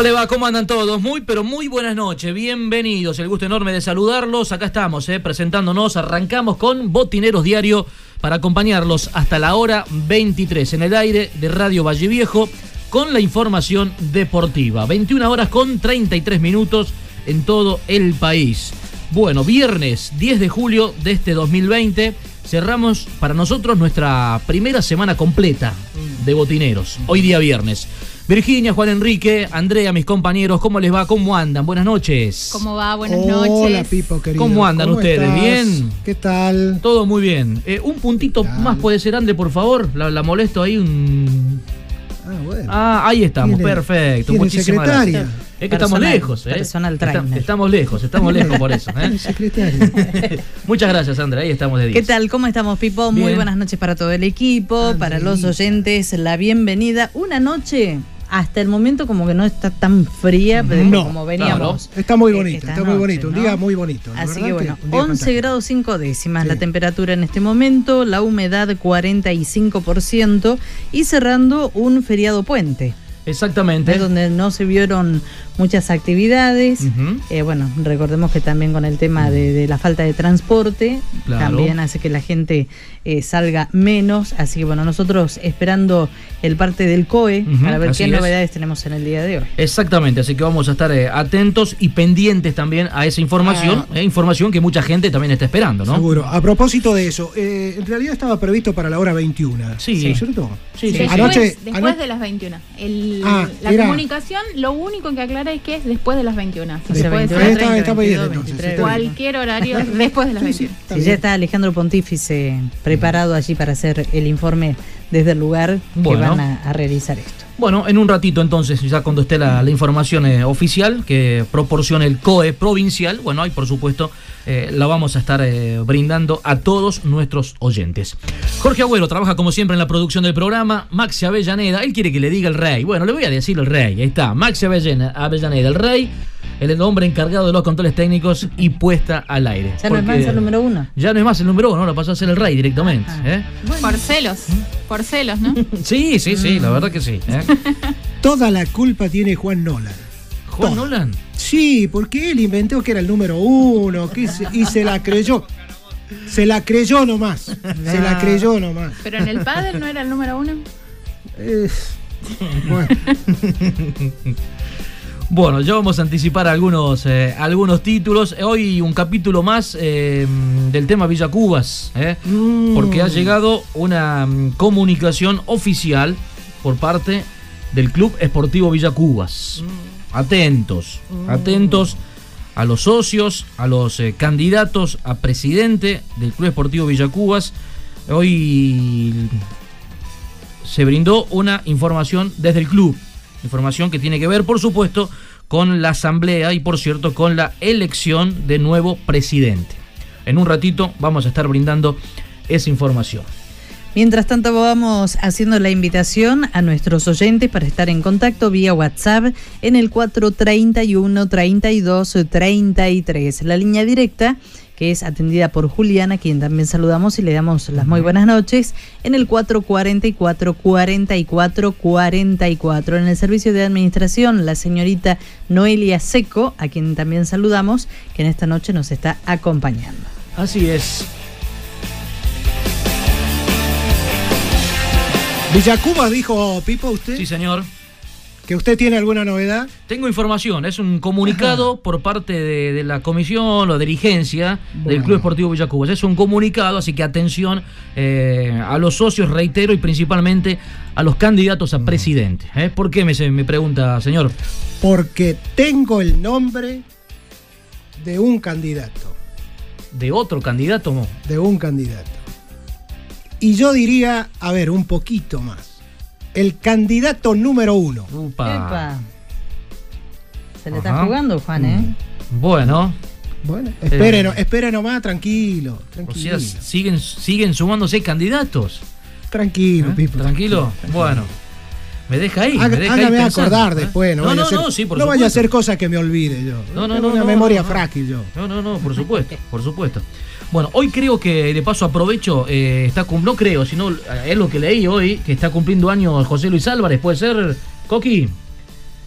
¿Cómo le va? ¿Cómo andan todos? Muy, pero muy buenas noches. Bienvenidos. El gusto enorme de saludarlos. Acá estamos, eh, presentándonos. Arrancamos con Botineros Diario para acompañarlos hasta la hora 23 en el aire de Radio Valle Viejo con la información deportiva. 21 horas con 33 minutos en todo el país. Bueno, viernes 10 de julio de este 2020 cerramos para nosotros nuestra primera semana completa de botineros. Hoy día viernes. Virginia, Juan Enrique, Andrea, mis compañeros, ¿cómo les va? ¿Cómo andan? Buenas noches. ¿Cómo va? Buenas Hola, noches. Pipo, querido. ¿Cómo andan ustedes? estás? ¿Bien? ¿Qué tal? Todo muy bien. Eh, un puntito más puede ser, André, por favor. La, la molesto ahí un... Ah, bueno. Ah, ahí estamos, Tiene- perfecto. tiene Muchísimas secretaria. gracias. Es que estamos lejos, ¿eh? personal Está- estamos lejos, estamos lejos por eso. ¿eh? Muchas gracias, André. Ahí estamos de 10. ¿Qué tal? ¿Cómo estamos, Pipo? Muy buenas noches para todo el equipo, para los oyentes, la bienvenida. Una noche, hasta el momento, como que no está tan fría, pero No, como veníamos. Está muy eh, bonito, está muy noche, bonito. Un día muy bonito. Así verdad que bueno, un día 11 fantástico. grados 5 décimas Sí. la temperatura en este momento, la humedad 45% y cerrando un feriado puente, Exactamente. ¿eh? donde no se vieron muchas actividades. Eh, bueno, recordemos que también con el tema de, de la falta de transporte, Claro. también hace que la gente eh, salga menos. Así que bueno, nosotros esperando el parte del COE para ver así qué es. novedades tenemos en el día de hoy. Exactamente, así que vamos a estar eh, atentos y pendientes también a esa información, Ah. eh, información que mucha gente también está esperando, ¿no? Seguro. A propósito de eso, eh, en realidad estaba previsto para la hora 21. Sí. ¿no es ¿Cierto? Sí, sí, sí. Después, Anoche- después de las 21. El- Ah, la era- comunicación, lo único que aclara que es después de las 21. Así que O sea, puede 21, ser Ahí está, 30, está muy bien 22, entonces, 23, está bien. cualquier horario después de las 21. Está Si ya está Alejandro Pontífice preparado allí para hacer el informe desde el lugar Bueno. que van a, a realizar esto. Bueno, en un ratito entonces, ya cuando esté la, la información eh, oficial que proporcione el COE provincial, bueno, ahí por supuesto eh, la vamos a estar eh, brindando a todos nuestros oyentes. Jorge Agüero trabaja como siempre en la producción del programa, Maxi Avellaneda, él quiere que le diga el rey, bueno, le voy a decir el rey, ahí está, Maxi Avellaneda, el rey, el hombre encargado de los controles técnicos y puesta al aire. Ya no es más el número uno. Ya no es más el número uno, lo pasó a ser el rey directamente. Ajá. ¿eh? Por celos. Por celos, ¿no? Sí, sí, sí, la verdad que sí. ¿eh? Toda la culpa tiene Juan Nolan. Todo. Nolan. Sí, porque él inventó que era el número uno que se- y se la creyó. Se la creyó nomás. Se la creyó nomás. Pero en el pádel no era el número uno. Eh, bueno, Bueno, ya vamos a anticipar algunos, eh, algunos títulos. Hoy un capítulo más eh, del tema Villa Cubas, eh, Mm. porque ha llegado una mm, comunicación oficial por parte del Club Esportivo Villa Cubas. Atentos, atentos a los socios, a los eh, candidatos a presidente del Club Esportivo Villa Cubas. Hoy se brindó una información desde el club. Información que tiene que ver, por supuesto, con la asamblea y, por cierto, con la elección de nuevo presidente. En un ratito vamos a estar brindando esa información. Mientras tanto, vamos haciendo la invitación a nuestros oyentes para estar en contacto vía WhatsApp en el 431 32 33. La línea directa que es atendida por Juliana, a quien también saludamos y le damos las muy buenas noches, en el 444 44 44. En el servicio de administración, la señorita Noelia Seco, a quien también saludamos, que en esta noche nos está acompañando. Así es. Villacuba dijo Pipo usted Sí, señor. que usted tiene alguna novedad. Tengo información, es un comunicado por parte de, de la comisión o dirigencia del. Club Esportivo Villacubas. Es un comunicado, así que atención eh, a los socios, reitero, y principalmente a los candidatos a presidente. ¿eh? ¿Por qué me, me pregunta, señor? Porque tengo el nombre de un candidato. ¿De otro candidato? no? De un candidato. Y yo diría, a ver, un poquito más. El candidato número uno. Upa. Epa. Se le Ajá. está jugando, Juan, ¿eh? Bueno, Bueno, espere, Eh. no- espere nomás, tranquilo. o Tranquilo. sea, siguen, siguen sumándose candidatos. tranquilo, ¿eh? Pipo. Tranquilo. Bueno. Me deja ahí. Haga- me deja ahí hágame pensando, acordar ¿eh? después, no, no, vaya no, a no, sí, por no vaya a supuesto. ser cosa que me olvide yo. No, no, Tengo no, una no, memoria no. frágil yo. No, no, no, por supuesto, por supuesto. Bueno, hoy creo que de paso aprovecho, eh, está no creo, sino eh, es lo que leí hoy, que está cumpliendo años José Luis Álvarez, puede ser, Coqui.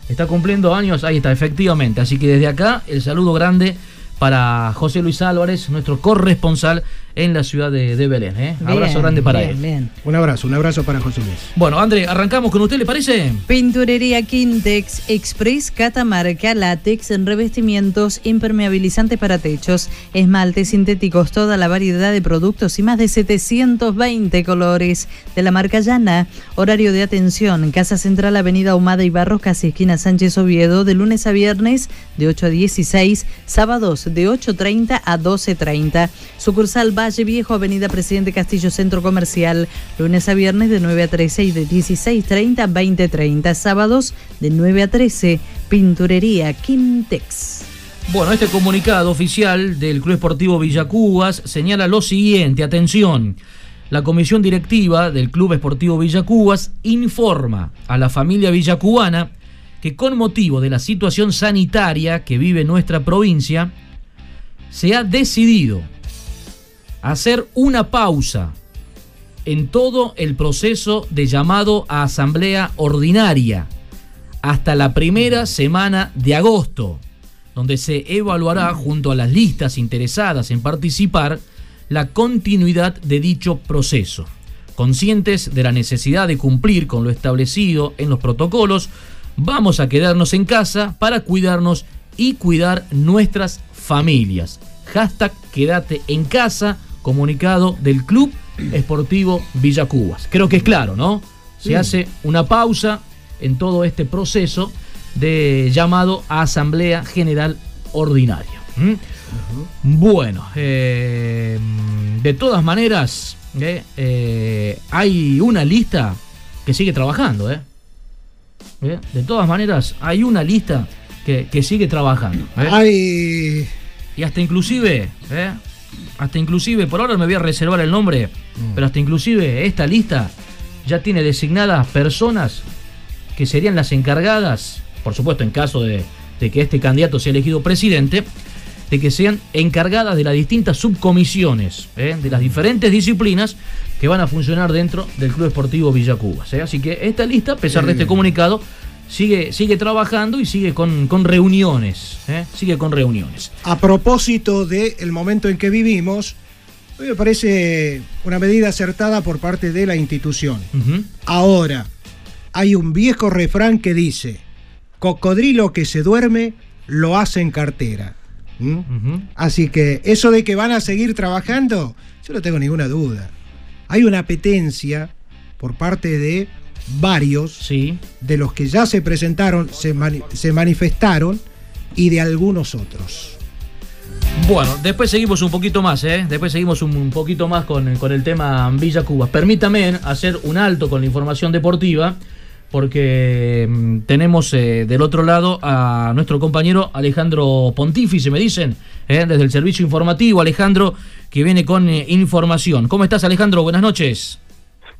Está cumpliendo años, ahí está, efectivamente. Así que desde acá, el saludo grande para José Luis Álvarez, nuestro corresponsal en la ciudad de, de Belén. ¿eh? Abrazo grande para bien, él. Bien. Un abrazo, un abrazo para José Luis. Bueno, André, arrancamos con usted, ¿le parece? Pinturería Quintex Express Catamarca Látex en revestimientos impermeabilizantes para techos, esmaltes sintéticos, toda la variedad de productos y más de 720 colores de la marca Llana. Horario de atención, Casa Central, Avenida Ahumada y Barros, casi esquina Sánchez Oviedo, de lunes a viernes de 8 a 16, sábados de 8.30 a 12.30. Sucursal Valle Viejo, Avenida Presidente Castillo Centro Comercial, lunes a viernes de 9 a 13 y de 16.30 a 20.30, sábados de 9 a 13, Pinturería Quintex. Bueno, este comunicado oficial del Club Esportivo Villacubas señala lo siguiente, atención. La comisión directiva del Club Esportivo Villacubas informa a la familia villacubana que con motivo de la situación sanitaria que vive nuestra provincia, se ha decidido hacer una pausa en todo el proceso de llamado a asamblea ordinaria hasta la primera semana de agosto, donde se evaluará junto a las listas interesadas en participar la continuidad de dicho proceso. Conscientes de la necesidad de cumplir con lo establecido en los protocolos, vamos a quedarnos en casa para cuidarnos y cuidar nuestras familias. Hashtag quédate en casa, comunicado del Club Esportivo Villacubas. Creo que es claro, ¿no? Se hace una pausa en todo este proceso de llamado a Asamblea General Ordinaria. Bueno, eh, de todas maneras, eh, eh, hay una lista que sigue trabajando. De todas maneras, hay una lista que, que sigue trabajando. ¿eh? Ay, Y hasta inclusive, ¿eh? Hasta inclusive, por ahora me voy a reservar el nombre, pero hasta inclusive esta lista ya tiene designadas personas que serían las encargadas, por supuesto en caso de, de que este candidato sea elegido presidente, de que sean encargadas de las distintas subcomisiones, ¿eh? de las diferentes disciplinas que van a funcionar dentro del Club Esportivo Villacubas. ¿eh? Así que esta lista, a pesar de este comunicado, sigue, sigue trabajando y sigue con, con reuniones. ¿eh? Sigue con reuniones. a propósito del momento en que vivimos, a mí me parece una medida acertada por parte de la institución. Ahora, hay un viejo refrán que dice, cocodrilo que se duerme lo hace en cartera. ¿Mm? Así que eso de que van a seguir trabajando, yo no tengo ninguna duda. Hay una apetencia por parte de varios Sí. de los que ya se presentaron, se, mani- se manifestaron y de algunos otros. Bueno, después seguimos un poquito más, ¿eh? Después seguimos un, un poquito más con, con el tema Villa Cuba. Permítame hacer un alto con la información deportiva, porque mm, tenemos eh, del otro lado a nuestro compañero Alejandro Pontífice, me dicen, ¿eh? desde el servicio informativo, Alejandro, que viene con eh, información. ¿Cómo estás, Alejandro? Buenas noches.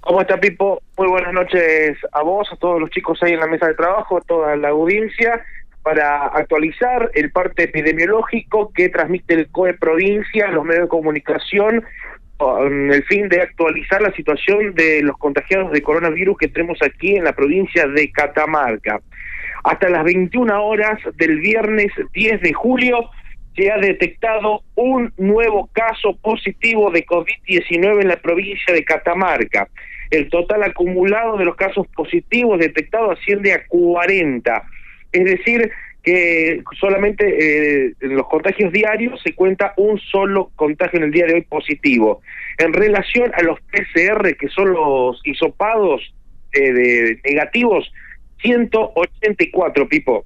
¿Cómo está Pipo? Muy buenas noches a vos, a todos los chicos ahí en la mesa de trabajo, a toda la audiencia, para actualizar el parte epidemiológico que transmite el COE Provincia, los medios de comunicación, con el fin de actualizar la situación de los contagiados de coronavirus que tenemos aquí en la provincia de Catamarca. Hasta las 21 horas del viernes 10 de julio se ha detectado un nuevo caso positivo de COVID-19 en la provincia de Catamarca. El total acumulado de los casos positivos detectados asciende a 40. Es decir, que solamente eh, en los contagios diarios se cuenta un solo contagio en el día de hoy positivo. En relación a los PCR, que son los hisopados eh, de negativos, 184, Pipo.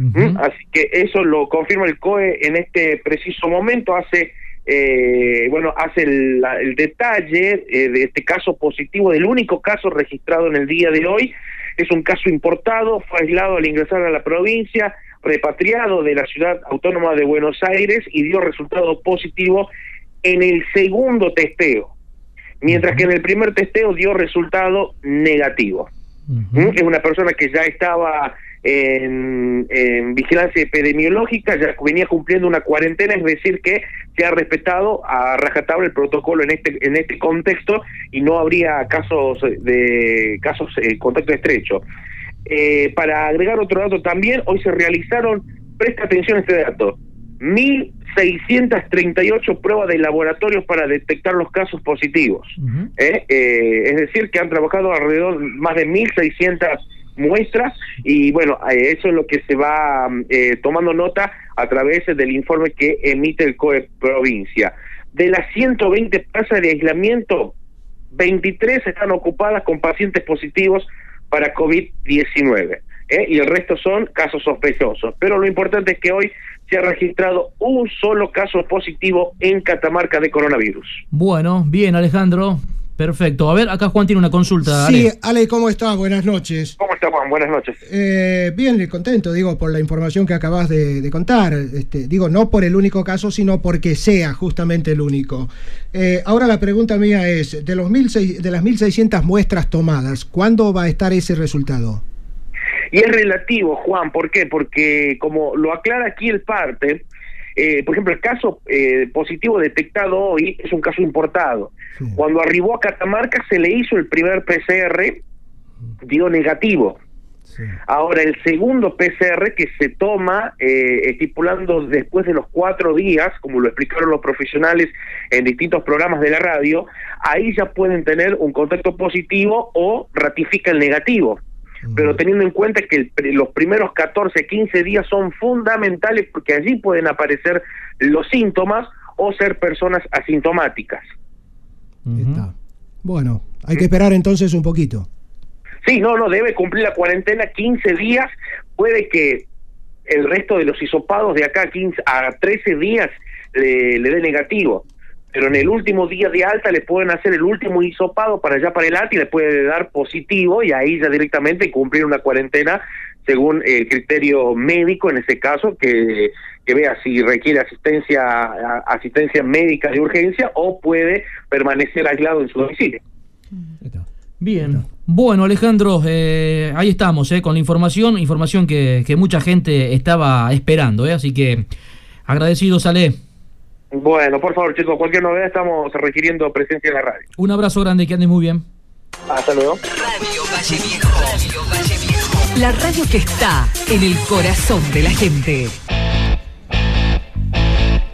¿Mm? Así que eso lo confirma el COE en este preciso momento. Hace, eh, bueno, hace el, detalle eh, de este caso positivo, del único caso registrado en el día de hoy. Es un caso importado, fue aislado al ingresar a la provincia, repatriado de la ciudad autónoma de Buenos Aires y dio resultado positivo en el segundo testeo, mientras que en el primer testeo dio resultado negativo. ¿Mm? Es una persona que ya estaba en, en vigilancia epidemiológica, ya venía cumpliendo una cuarentena, es decir, que se ha respetado a rajatabla el protocolo en este en este contexto y no habría casos de casos eh, contacto estrecho. Eh, para agregar otro dato también, hoy se realizaron, presta atención a este dato, 1.638 pruebas de laboratorios para detectar los casos positivos. ¿eh? Eh, es decir, que han trabajado alrededor de más de 1.600 muestras y bueno, eh, eso es lo que se va eh, tomando nota a través del informe que emite el COE provincia. De las 120 plazas de aislamiento, 23 están ocupadas con pacientes positivos para COVID-19 ¿eh? y el resto son casos sospechosos. Pero lo importante es que hoy se ha registrado un solo caso positivo en Catamarca de coronavirus. Bueno, bien, Alejandro. Perfecto. A ver, acá Juan tiene una consulta. Sí, Ale. Ale, ¿cómo estás? Buenas noches. ¿Cómo está Juan? Buenas noches. Eh, bien, contento, digo, por la información que acabas de, de contar. Este, digo, no por el único caso, sino porque sea justamente el único. Eh, ahora la pregunta mía es, de, los 1600 de las 1.600 muestras tomadas, ¿cuándo va a estar ese resultado? Y es relativo, Juan, ¿por qué? Porque como lo aclara aquí el parte, eh, por ejemplo, el caso eh, positivo detectado hoy es un caso importado. Sí. Cuando arribó a Catamarca se le hizo el primer PCR, dio negativo. Sí. Ahora, el segundo PCR que se toma, eh, estipulando después de los cuatro días, como lo explicaron los profesionales en distintos programas de la radio, ahí ya pueden tener un contacto positivo o ratifica el negativo. Pero teniendo en cuenta que el los primeros 14, 15 días son fundamentales porque allí pueden aparecer los síntomas o ser personas asintomáticas. Está. Bueno, hay que esperar entonces un poquito. Sí, no, no, debe cumplir la cuarentena 15 días. Puede que el resto de los hisopados de acá a, 15, a 13 días le, le dé negativo. Pero en el último día de alta le pueden hacer el último hisopado para allá para adelante y le puede dar positivo y ahí ya directamente cumplir una cuarentena según el criterio médico en ese caso que, que vea si requiere asistencia asistencia médica de urgencia o puede permanecer aislado en su domicilio. Bien. Bueno, Alejandro, eh, ahí estamos, eh, con la información, información que, que mucha gente estaba esperando, eh, así que agradecidos, Ale. Bueno, por favor, chicos, cualquier novedad estamos requiriendo presencia en la radio. Un abrazo grande, que andes muy bien. Hasta luego. Radio Valle Viejo. Radio Valle Viejo. La radio que está en el corazón de la gente.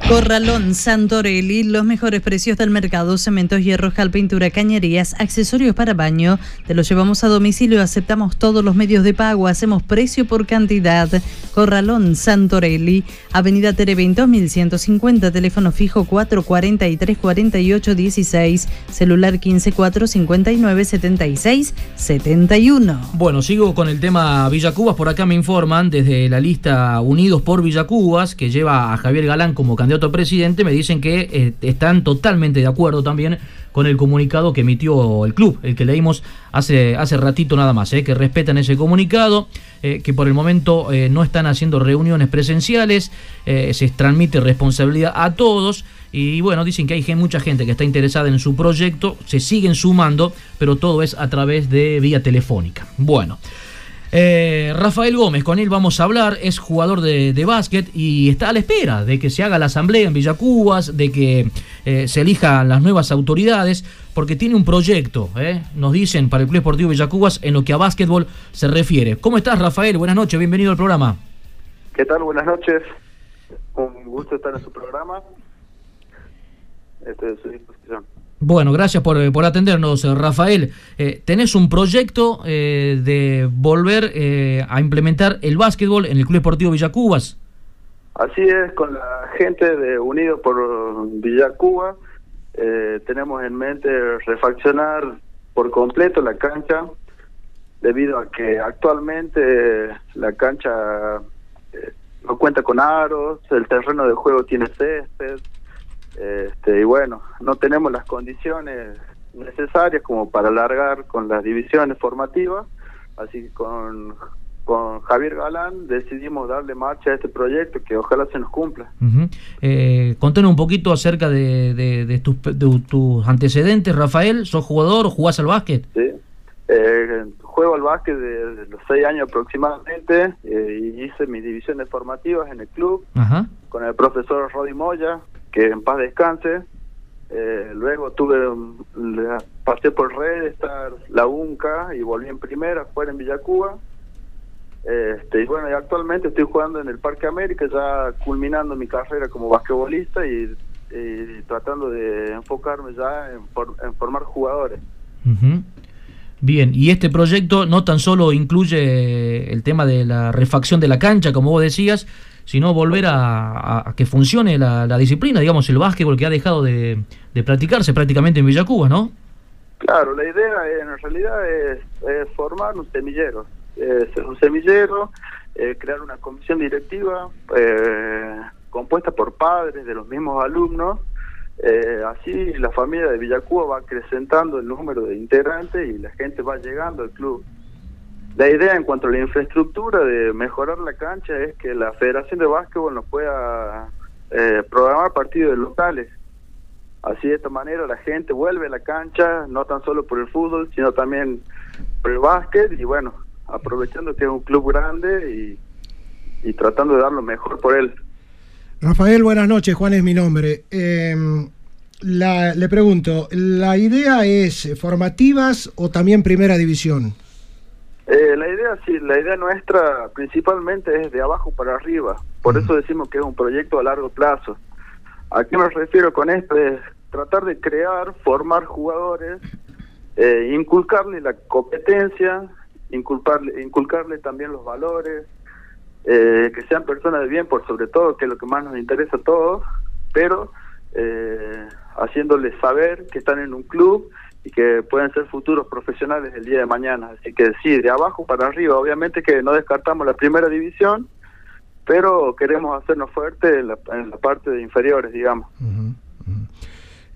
Corralón Santorelli, los mejores precios del mercado, cementos, hierros, cal, pintura, cañerías, accesorios para baño. Te los llevamos a domicilio, aceptamos todos los medios de pago, hacemos precio por cantidad. Corralón Santorelli, Avenida Terevento 1150, teléfono fijo 443 48 16, celular 154 59 76 71. Bueno, sigo con el tema Villacubas. Por acá me informan desde la lista Unidos por Villacubas, que lleva a Javier Galán como candidato a presidente, me dicen que eh, están totalmente de acuerdo también con el comunicado que emitió el club, el que leímos hace, hace ratito nada más, eh, que respetan ese comunicado, eh, que por el momento no están haciendo reuniones presenciales, se transmite responsabilidad a todos. Y bueno, dicen que hay mucha gente que está interesada en su proyecto, se siguen sumando, pero todo es a través de vía telefónica. Bueno. Eh, Rafael Gómez, con él vamos a hablar, es jugador de, básquet y está a la espera de que se haga la asamblea en Villacubas, de que eh, se elijan las nuevas autoridades, porque tiene un proyecto, eh, nos dicen, para el Club Esportivo Villacubas en lo que a básquetbol se refiere. ¿Cómo estás, Rafael? Buenas noches, bienvenido al programa. ¿Qué tal? Buenas noches. Un gusto estar en su programa. Estoy a su disposición. Bueno, gracias por, por atendernos, eh, Rafael. Eh, tenés un proyecto eh, de volver a implementar el básquetbol en el Club Esportivo Villacubas. Así es, con la gente de Unidos por Villacuba tenemos en mente refaccionar por completo la cancha, debido a que actualmente la cancha no cuenta con aros, el terreno de juego tiene césped, este, y bueno, no tenemos las condiciones necesarias como para alargar con las divisiones formativas, así que con, con Javier Galán decidimos darle marcha a este proyecto que ojalá se nos cumpla. eh, contanos un poquito acerca de, de, tus, tus, antecedentes, Rafael, ¿sos jugador o jugás al básquet? Sí, eh, juego al básquet desde los seis años aproximadamente eh, y hice mis divisiones formativas en el club con el profesor Rodi Moya, que en paz descanse. Eh, luego tuve, pasé por Red, estar la UNCA y volví en primera, fuera en Villacuba. Este, y bueno, y actualmente estoy jugando en el Parque América, ya culminando mi carrera como basquetbolista y, tratando de enfocarme ya en, formar jugadores. Bien, y este proyecto no tan solo incluye el tema de la refacción de la cancha, como vos decías, sino volver a, que funcione la, disciplina, digamos, el básquetbol que ha dejado de, practicarse prácticamente en Villacuba, ¿no? Claro, la idea en realidad es, formar un semillero, es un semillero, eh, crear una comisión directiva eh, compuesta por padres de los mismos alumnos, eh, así la familia de Villacuba va acrecentando el número de integrantes y la gente va llegando al club. La idea en cuanto a la infraestructura de mejorar la cancha es que la Federación de Básquetbol nos pueda eh, programar partidos locales. Así de esta manera la gente vuelve a la cancha, no tan solo por el fútbol, sino también por el básquet y bueno, aprovechando que es un club grande y, tratando de dar lo mejor por él. Rafael, buenas noches, Juan es mi nombre. Em, le pregunto, ¿la idea es formativas o también primera división? Eh, la idea, sí, la idea nuestra principalmente es de abajo para arriba. Por eso decimos que es un proyecto a largo plazo. ¿A qué me refiero con esto? Es tratar de crear, formar jugadores, eh, inculcarle la competencia, inculcarle, inculcarle también los valores, eh, que sean personas de bien, por sobre todo, que es lo que más nos interesa a todos, pero eh, haciéndoles saber que están en un club y que pueden ser futuros profesionales el día de mañana. Así que sí, de abajo para arriba, obviamente que no descartamos la primera división, pero queremos hacernos fuertes en la, parte de inferiores, digamos.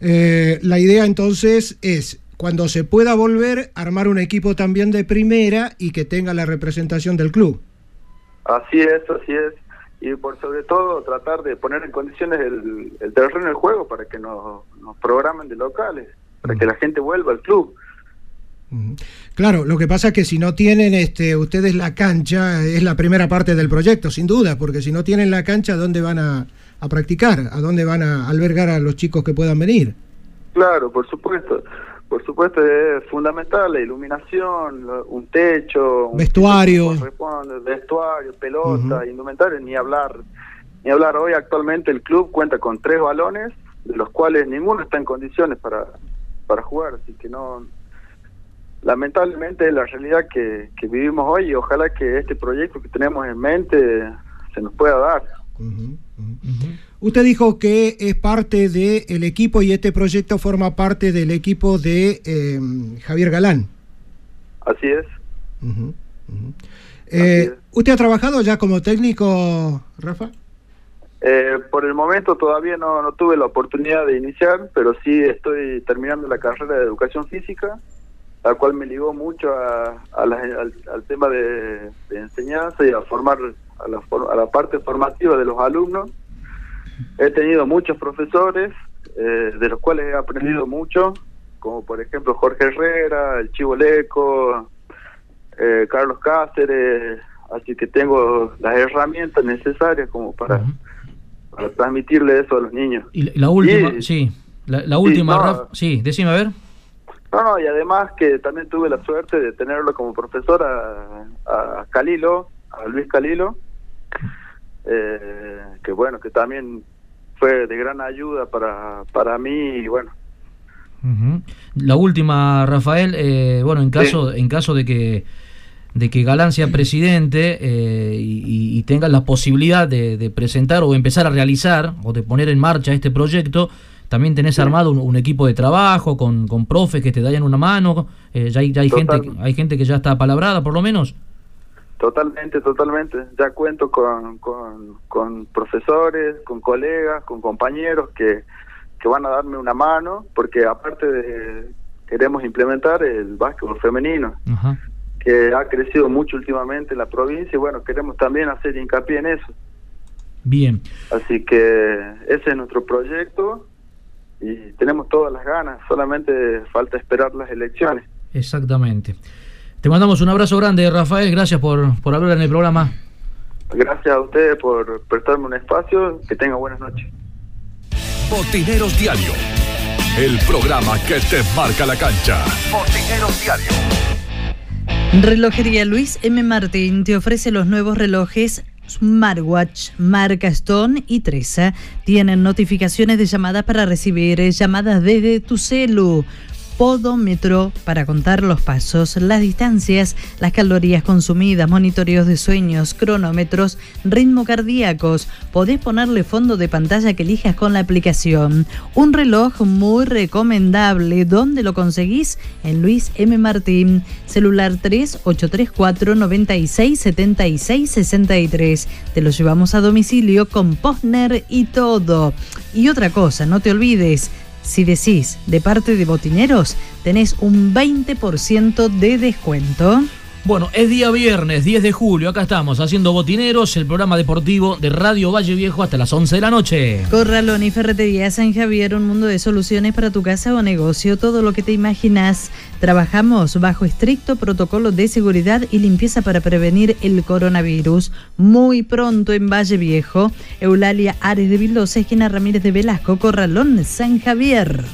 Eh, la idea entonces es, cuando se pueda volver, armar un equipo también de primera y que tenga la representación del club. Así es, así es. Y por sobre todo tratar de poner en condiciones el, el terreno del juego para que nos, nos programen de locales para que la gente vuelva al club. Claro, lo que pasa es que si no tienen este, ustedes la cancha, es la primera parte del proyecto, sin duda, porque si no tienen la cancha, ¿dónde van a, practicar? ¿A dónde van a albergar a los chicos que puedan venir? Claro, por supuesto. Por supuesto es fundamental la iluminación, un techo, vestuario, vestuario, pelota, indumentario, ni hablar. Ni hablar, hoy actualmente el club cuenta con tres balones, de los cuales ninguno está en condiciones para, para jugar, así que no... Lamentablemente es la realidad que, que vivimos hoy y ojalá que este proyecto que tenemos en mente se nos pueda dar. Usted dijo que es parte del equipo y este proyecto forma parte del equipo de eh, Javier Galán. Así es. Ujú, ujú. Eh, ¿Usted ha trabajado ya como técnico, Rafa? Eh, por el momento todavía no, no tuve la oportunidad de iniciar, pero sí estoy terminando la carrera de educación física, la cual me ligó mucho a, a la- al, al tema de, enseñanza y a formar a la, a la parte formativa de los alumnos. He tenido muchos profesores, eh, de los cuales he aprendido mucho, como por ejemplo Jorge Herrera, el Chivo Leco, eh, Carlos Cáceres, así que tengo las herramientas necesarias como para, para transmitirle eso a los niños. Y la- última, Y- sí, la, la última, no. Rafa, sí, decime a ver. No, no, y además que también tuve la suerte de tenerlo como profesor a, a Calilo, a Luis Calilo, eh, que bueno, que también fue de gran ayuda para, para mí y bueno. La última, Rafael, eh, bueno, en caso, en caso de que de que Galán sea presidente eh, y, y- tenga la posibilidad de, de presentar o empezar a realizar o de poner en marcha este proyecto, también tenés armado un, un equipo de trabajo con, con profes que te dayan una mano, eh, ya hay, ya hay gente, hay gente que ya está palabrada por lo menos. totalmente, totalmente. Ya cuento con, con, con profesores, con colegas, con compañeros que, que van a darme una mano, porque aparte de queremos implementar el básquetbol femenino. Ajá. Que ha crecido mucho últimamente en la provincia y bueno, queremos también hacer hincapié en eso. Bien. Así que ese es nuestro proyecto y tenemos todas las ganas, solamente falta esperar las elecciones. Exactamente. Te mandamos un abrazo grande, Rafael. Gracias por, por hablar en el programa. Gracias a ustedes por prestarme un espacio, que tengan buenas noches. Botineros Diario. El programa que te marca la cancha. Botineros Diario. Relojería Luis M. Martín te ofrece los nuevos relojes Smartwatch, marca Stone y Tresa. Tienen notificaciones de llamadas para recibir eh, llamadas desde tu celu. Podómetro para contar los pasos, las distancias, las calorías consumidas, monitoreos de sueños, cronómetros, ritmo cardíacos. Podés ponerle fondo de pantalla que elijas con la aplicación. Un reloj muy recomendable. ¿Dónde lo conseguís? En Luis M. Martín. Celular 3834 96 76 63. Te lo llevamos a domicilio con Postner y todo. Y otra cosa, no te olvides. Si decís de parte de Botineros, tenés un 20% de descuento. Bueno, es día viernes, 10 de julio. Acá estamos haciendo Botineros, el programa deportivo de Radio Valle Viejo hasta las 11 de la noche. Corralón y Ferretería San Javier, un mundo de soluciones para tu casa o negocio, todo lo que te imaginas. Trabajamos bajo estricto protocolo de seguridad y limpieza para prevenir el coronavirus. Muy pronto en Valle Viejo, Eulalia Ares de Vildosa, esquina Ramírez de Velasco, Corralón, San Javier.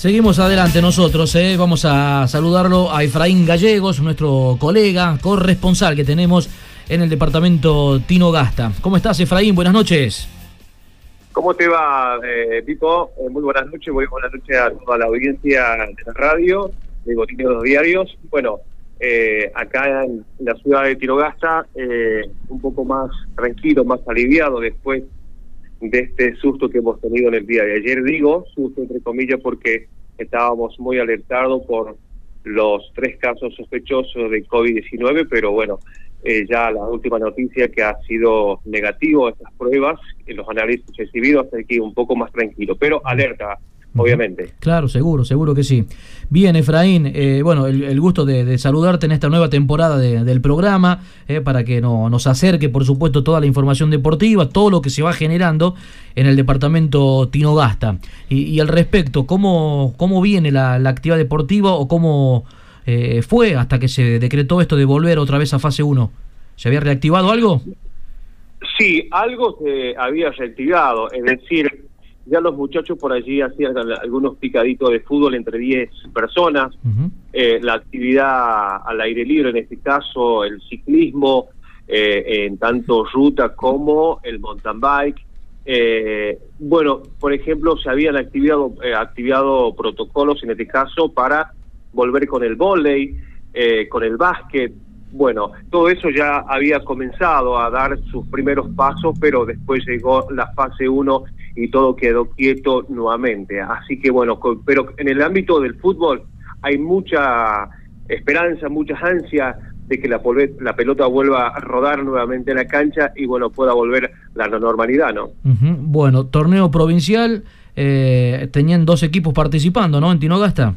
Seguimos adelante nosotros, ¿eh? vamos a saludarlo a Efraín Gallegos, nuestro colega, corresponsal que tenemos en el departamento Tino Gasta. ¿Cómo estás Efraín? Buenas noches. ¿Cómo te va, eh, Pipo? Eh, muy buenas noches, muy buenas noches a toda la audiencia de la radio, de Botineros Diarios. Bueno, eh, acá en la ciudad de Tirogasta, eh, un poco más tranquilo, más aliviado después de este susto que hemos tenido en el día de ayer. Digo susto entre comillas porque estábamos muy alertados por los tres casos sospechosos de COVID-19, pero bueno, eh, ya la última noticia que ha sido negativo estas pruebas, en los análisis recibidos, hasta aquí un poco más tranquilo, pero alerta, obviamente. Claro, seguro, seguro que sí. Bien, Efraín, eh, bueno, el, el gusto de, de saludarte en esta nueva temporada de- del programa, eh, para que no- nos acerque, por supuesto, toda la información deportiva, todo lo que se va generando en el departamento Tinogasta. Y, y al respecto, ¿cómo, cómo viene la, la actividad deportiva o cómo eh, fue hasta que se decretó esto de volver otra vez a fase 1? ¿Se había reactivado algo? Sí, algo se había reactivado, es decir, ya los muchachos por allí hacían al- algunos picaditos de fútbol entre 10 personas, eh, la actividad al aire libre, en este caso el ciclismo, eh, en tanto ruta como el mountain bike. Eh, bueno, por ejemplo, se habían activado, eh, activado protocolos en este caso para volver con el volei, eh, con el básquet. Bueno, todo eso ya había comenzado a dar sus primeros pasos, pero después llegó la fase 1 y todo quedó quieto nuevamente. Así que bueno, pero en el ámbito del fútbol hay mucha esperanza, muchas ansias de que la, la pelota vuelva a rodar nuevamente en la cancha y bueno, pueda volver la normalidad, ¿no? Bueno, torneo provincial, eh, tenían dos equipos participando, ¿no? En Tinogasta.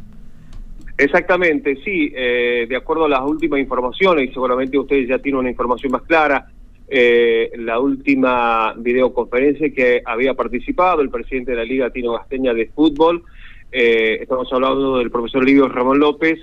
Exactamente, sí, eh, de acuerdo a las últimas informaciones, y seguramente ustedes ya tienen una información más clara, eh, la última videoconferencia que había participado el presidente de la Liga Tino Gasteña de Fútbol, eh, estamos hablando del profesor Livio Ramón López,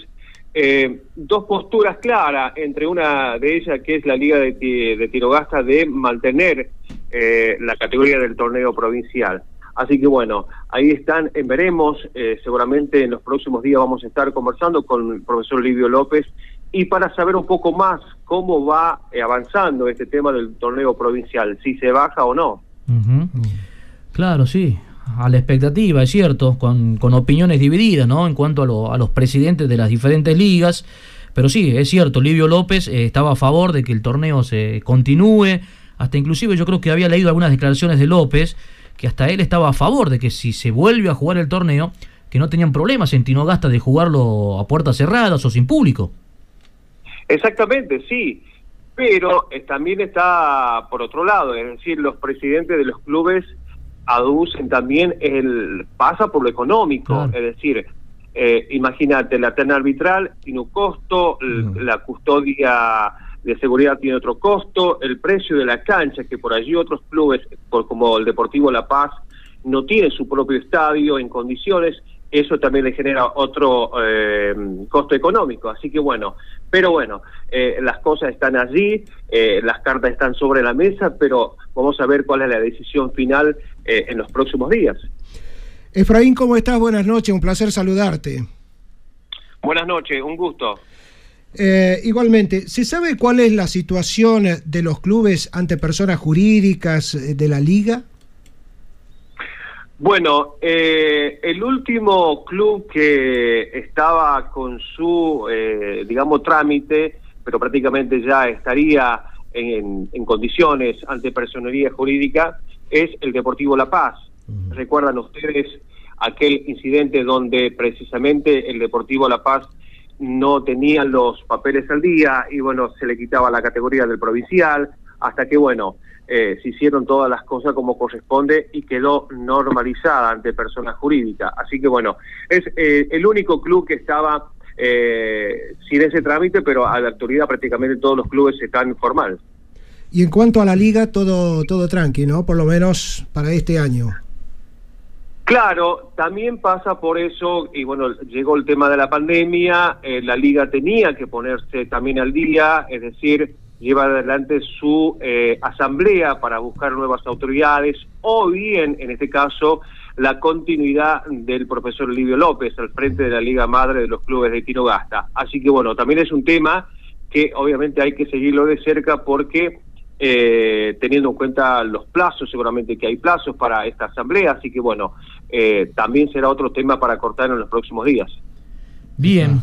eh, dos posturas claras, entre una de ellas que es la Liga de, de Tirogasta de mantener eh, la categoría del torneo provincial. Así que bueno, ahí están, en veremos, eh, seguramente en los próximos días vamos a estar conversando con el profesor Livio López y para saber un poco más cómo va eh, avanzando este tema del torneo provincial, si se baja o no. Claro, sí. A la expectativa, es cierto, con, con opiniones divididas, ¿no? En cuanto a, lo- a los presidentes de las diferentes ligas. Pero sí, es cierto, Livio López eh, estaba a favor de que el torneo se continúe. Hasta inclusive yo creo que había leído algunas declaraciones de López, que hasta él estaba a favor de que si se vuelve a jugar el torneo, que no tenían problemas en Tinogasta de jugarlo a puertas cerradas o sin público. Exactamente, sí, pero eh, también está por otro lado, es decir, los presidentes de los clubes aducen también el pasa por lo económico, Claro. es decir, eh, imagínate, la terna arbitral tiene un costo, la custodia de seguridad tiene otro costo, el precio de la cancha, que por allí otros clubes, por- como el Deportivo La Paz, no tiene su propio estadio en condiciones, eso también le genera otro eh, costo económico. Así que bueno, pero bueno, eh, las cosas están allí, eh, las cartas están sobre la mesa, pero vamos a ver cuál es la decisión final eh, en los próximos días. Efraín, ¿cómo estás? Buenas noches, un placer saludarte. Buenas noches, un gusto. Eh, igualmente, ¿se sabe cuál es la situación de los clubes ante personas jurídicas eh, de la liga? Bueno, eh, el último club que estaba con su, eh, digamos, trámite, pero prácticamente ya estaría en, en condiciones ante personería jurídica, es el Deportivo La Paz. ¿Recuerdan ustedes aquel incidente donde precisamente el Deportivo La Paz no tenía los papeles al día y bueno, se le quitaba la categoría del provincial, hasta que bueno, eh, se hicieron todas las cosas como corresponde y quedó normalizada ante persona jurídica. Así que bueno, es eh, el único club que estaba eh, sin ese trámite, pero a la actualidad prácticamente todos los clubes están formales. Y en cuanto a la liga, todo, todo tranqui, ¿no? Por lo menos para este año. Claro, también pasa por eso, y bueno, llegó el tema de la pandemia, eh, la liga tenía que ponerse también al día, es decir, lleva adelante su eh, asamblea para buscar nuevas autoridades, o bien, en este caso, la continuidad del profesor Livio López al frente de la Liga Madre de los clubes de Tirogasta. Así que bueno, también es un tema que obviamente hay que seguirlo de cerca porque eh, teniendo en cuenta los plazos, seguramente que hay plazos para esta asamblea, así que bueno, eh, también será otro tema para cortar en los próximos días. Bien.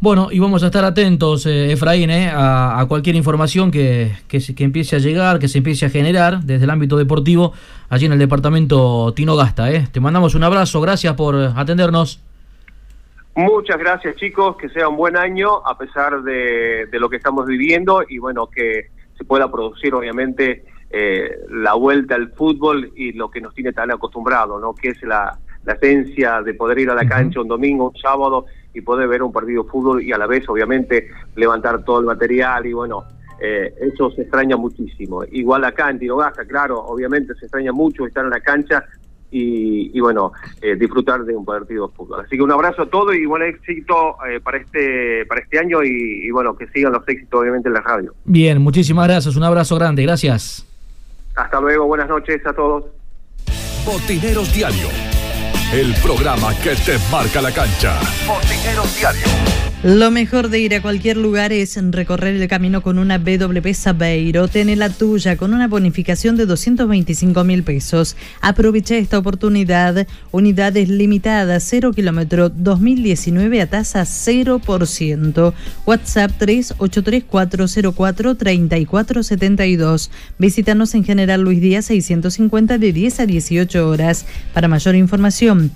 Bueno, y vamos a estar atentos, eh, Efraín, eh, a, a cualquier información que, que, empiece a llegar, que se empiece a generar desde el ámbito deportivo allí en el departamento Tinogasta. Eh. Te mandamos un abrazo, gracias por atendernos. Muchas gracias chicos, que sea un buen año a pesar de, de lo que estamos viviendo y bueno, que se pueda producir obviamente eh, la vuelta al fútbol y lo que nos tiene tan acostumbrado, ¿no? que es la, la esencia de poder ir a la cancha un domingo, un sábado y poder ver un partido de fútbol y a la vez obviamente levantar todo el material y bueno, eh, eso se extraña muchísimo. Igual acá en Tirogasta, claro, obviamente se extraña mucho estar en la cancha y, y bueno, eh, disfrutar de un partido de fútbol. Así que un abrazo a todos y buen éxito eh, para este para este año y, y bueno, que sigan los éxitos obviamente en la radio. Bien, muchísimas gracias, un abrazo grande, gracias. Hasta luego, buenas noches a todos. Botineros Diario, el programa que te marca la cancha. Botineros Diario. Lo mejor de ir a cualquier lugar es recorrer el camino con una BWP Sabeiro. Ten la tuya con una bonificación de 225 mil pesos. Aprovecha esta oportunidad. Unidades limitadas, 0 kilómetro 2019 a tasa 0%. WhatsApp 3834043472. Visítanos en General Luis Díaz 650 de 10 a 18 horas. Para mayor información,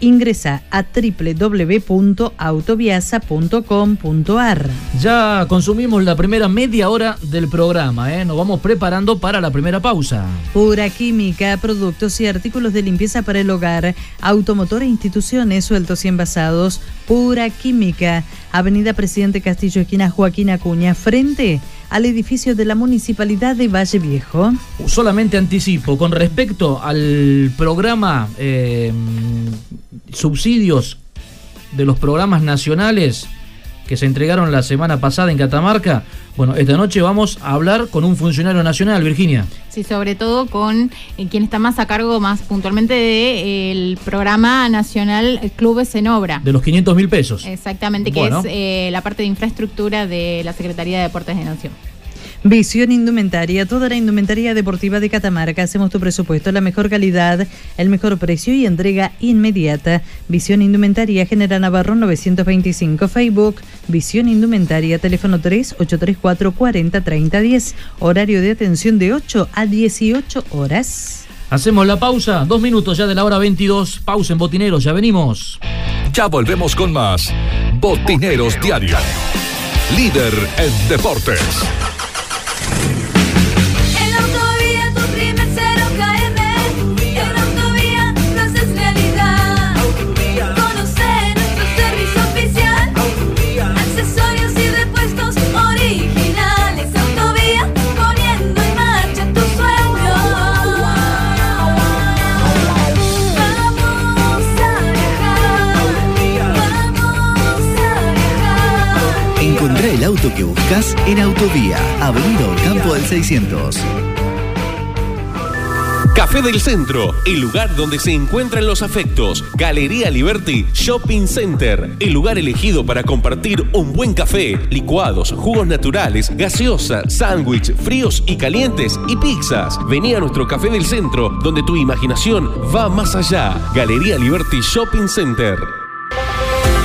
ingresa a www.autoviasa.com.ar. Ya consumimos la primera media hora del programa, ¿eh? nos vamos preparando para la primera pausa. Pura química, productos y artículos de limpieza para el hogar, automotor e instituciones sueltos y envasados. Pura química, Avenida Presidente Castillo, esquina Joaquín Acuña, frente al edificio de la Municipalidad de Valle Viejo. Solamente anticipo, con respecto al programa eh, subsidios de los programas nacionales que se entregaron la semana pasada en Catamarca, bueno, esta noche vamos a hablar con un funcionario nacional, Virginia. Sí, sobre todo con eh, quien está más a cargo más puntualmente del programa nacional Clubes en Obra. De los 500 mil pesos. Exactamente, que Bueno. es eh, la parte de infraestructura de la Secretaría de Deportes de Nación. Visión Indumentaria, toda la indumentaria deportiva de Catamarca. Hacemos tu presupuesto, la mejor calidad, el mejor precio y entrega inmediata. Visión Indumentaria, General Navarro 925, Facebook, Visión Indumentaria, teléfono 3834 40 30 10, horario de atención de 8 a 18 horas. Hacemos la pausa, dos minutos ya de la hora 22, pausa en Botineros, ya venimos. Ya volvemos con más Botineros Diario. Líder en deportes. Que buscas en Autovía, Avenida Campo del 600. Café del Centro, el lugar donde se encuentran los afectos. Galería Liberty Shopping Center, el lugar elegido para compartir un buen café, licuados, jugos naturales, gaseosa, sándwich, fríos y calientes y pizzas. Vení a nuestro Café del Centro, donde tu imaginación va más allá. Galería Liberty Shopping Center.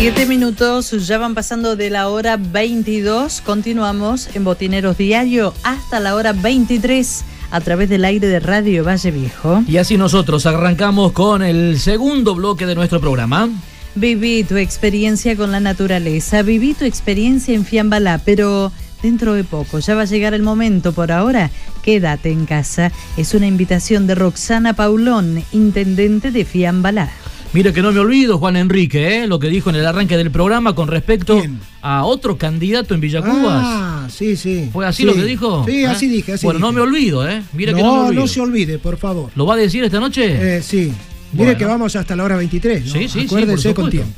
Siete minutos, ya van pasando de la hora 22. Continuamos en Botineros Diario hasta la hora 23 a través del aire de Radio Valle Viejo. Y así nosotros arrancamos con el segundo bloque de nuestro programa. Viví tu experiencia con la naturaleza, viví tu experiencia en Fiambalá, pero dentro de poco ya va a llegar el momento. Por ahora, quédate en casa. Es una invitación de Roxana Paulón, intendente de Fiambalá. Mire que no me olvido, Juan Enrique, ¿eh? lo que dijo en el arranque del programa con respecto a otro candidato en Villacubas. Ah, sí, sí. ¿Fue así Sí. lo que dijo? Sí, ¿Eh? así dije, así Bueno, no me olvido, ¿eh? Mire que no me no, olvido. no se olvide, por favor. ¿Lo va a decir esta noche? Eh, sí. Mire Bueno. que vamos hasta la hora 23. ¿no? Sí, sí, sí, Acuérdese por con tiempo.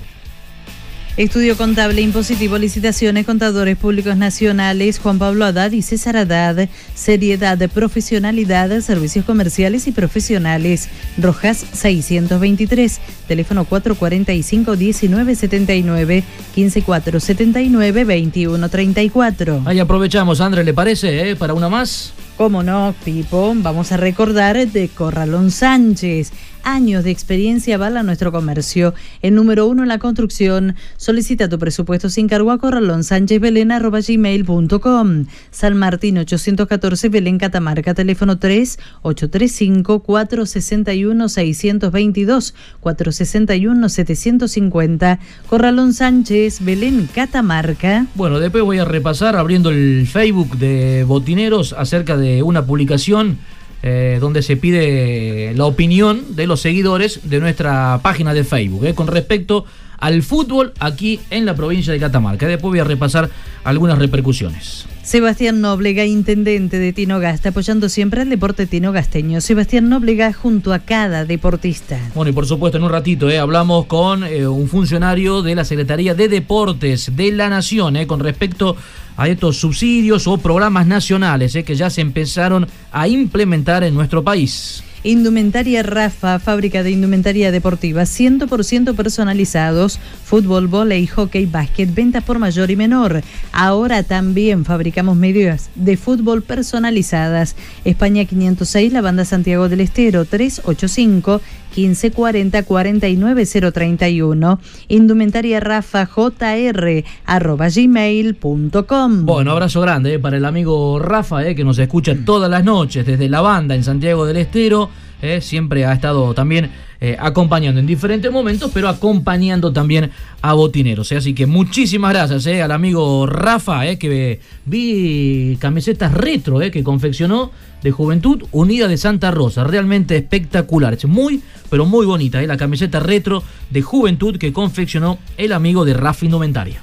Estudio Contable, Impositivo, Licitaciones, Contadores Públicos Nacionales, Juan Pablo Haddad y César Haddad, Seriedad, Profesionalidad, Servicios Comerciales y Profesionales, Rojas 623, teléfono 445-1979, 15479-2134. Ahí aprovechamos, André, ¿le parece? eh? Para una más. Cómo no, Pipo, vamos a recordar de Corralón Sánchez. Años de experiencia avala nuestro comercio. El número uno en la construcción. Solicita tu presupuesto sin cargo a Corralón Sánchez Belén arroba gmail.com. San Martín 814 Belén Catamarca. Teléfono 3 835 461 622 461 750. Corralón Sánchez Belén Catamarca. Bueno, después voy a repasar abriendo el Facebook de Botineros acerca de una publicación eh, donde se pide la opinión de los seguidores de nuestra página de Facebook eh, con respecto al fútbol aquí en la provincia de Catamarca. Después voy a repasar algunas repercusiones. Sebastián Nóblega, intendente de Tinogasta, apoyando siempre al deporte tinogasteño. Sebastián Nóblega junto a cada deportista. Bueno, y por supuesto, en un ratito eh, hablamos con eh, un funcionario de la Secretaría de Deportes de la Nación eh, con respecto a estos subsidios o programas nacionales eh, que ya se empezaron a implementar en nuestro país. Indumentaria Rafa, fábrica de indumentaria deportiva 100% personalizados, fútbol, volei, hockey, básquet, ventas por mayor y menor. Ahora también fabricamos medias de fútbol personalizadas. España 506, la banda Santiago del Estero 385 1540 49031. Indumentaria Rafa JR arroba gmail.com. Bueno, abrazo grande eh, para el amigo Rafa, eh, que nos escucha todas las noches desde la banda en Santiago del Estero. eh, siempre ha estado también eh, acompañando en diferentes momentos, pero acompañando también a botineros. eh. Así que muchísimas gracias eh, al amigo Rafa, que vi camisetas retro que confeccionó de Juventud Unida de Santa Rosa. Realmente espectacular. Es muy, pero muy bonita la camiseta retro de Juventud que confeccionó el amigo de Rafa Indumentaria.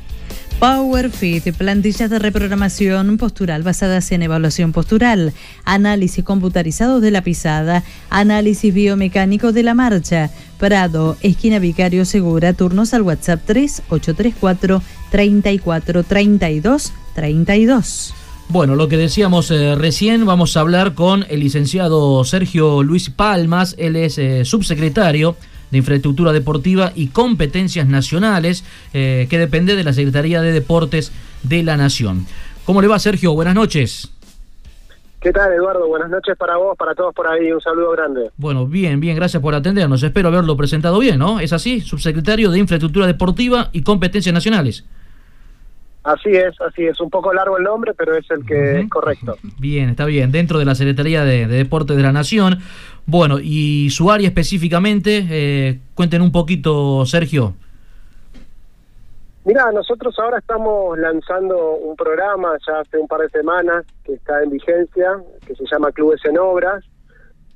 PowerFit, plantillas de reprogramación postural basadas en evaluación postural, análisis computarizados de la pisada, análisis biomecánico de la marcha. Prado, esquina Vicario Segura, turnos al WhatsApp 3834 34 32 32. Bueno, lo que decíamos eh, recién, vamos a hablar con el licenciado Sergio Luis Palmas, él es eh, subsecretario de Infraestructura Deportiva y Competencias Nacionales, eh, que depende de la Secretaría de Deportes de la Nación. ¿Cómo le va, Sergio? Buenas noches. ¿Qué tal, Eduardo? Buenas noches para vos, para todos por ahí. Un saludo grande. Bueno, bien, bien, gracias por atendernos. Espero haberlo presentado bien, ¿no? ¿Es así? Subsecretario de Infraestructura Deportiva y Competencias Nacionales. Así es, así es. Un poco largo el nombre, pero es el que es correcto. Bien, está bien. Dentro de la Secretaría de, de Deportes de la Nación. Bueno, y su área específicamente, eh, cuenten un poquito, Sergio. Mira, nosotros ahora estamos lanzando un programa ya hace un par de semanas que está en vigencia, que se llama Clubes en Obras,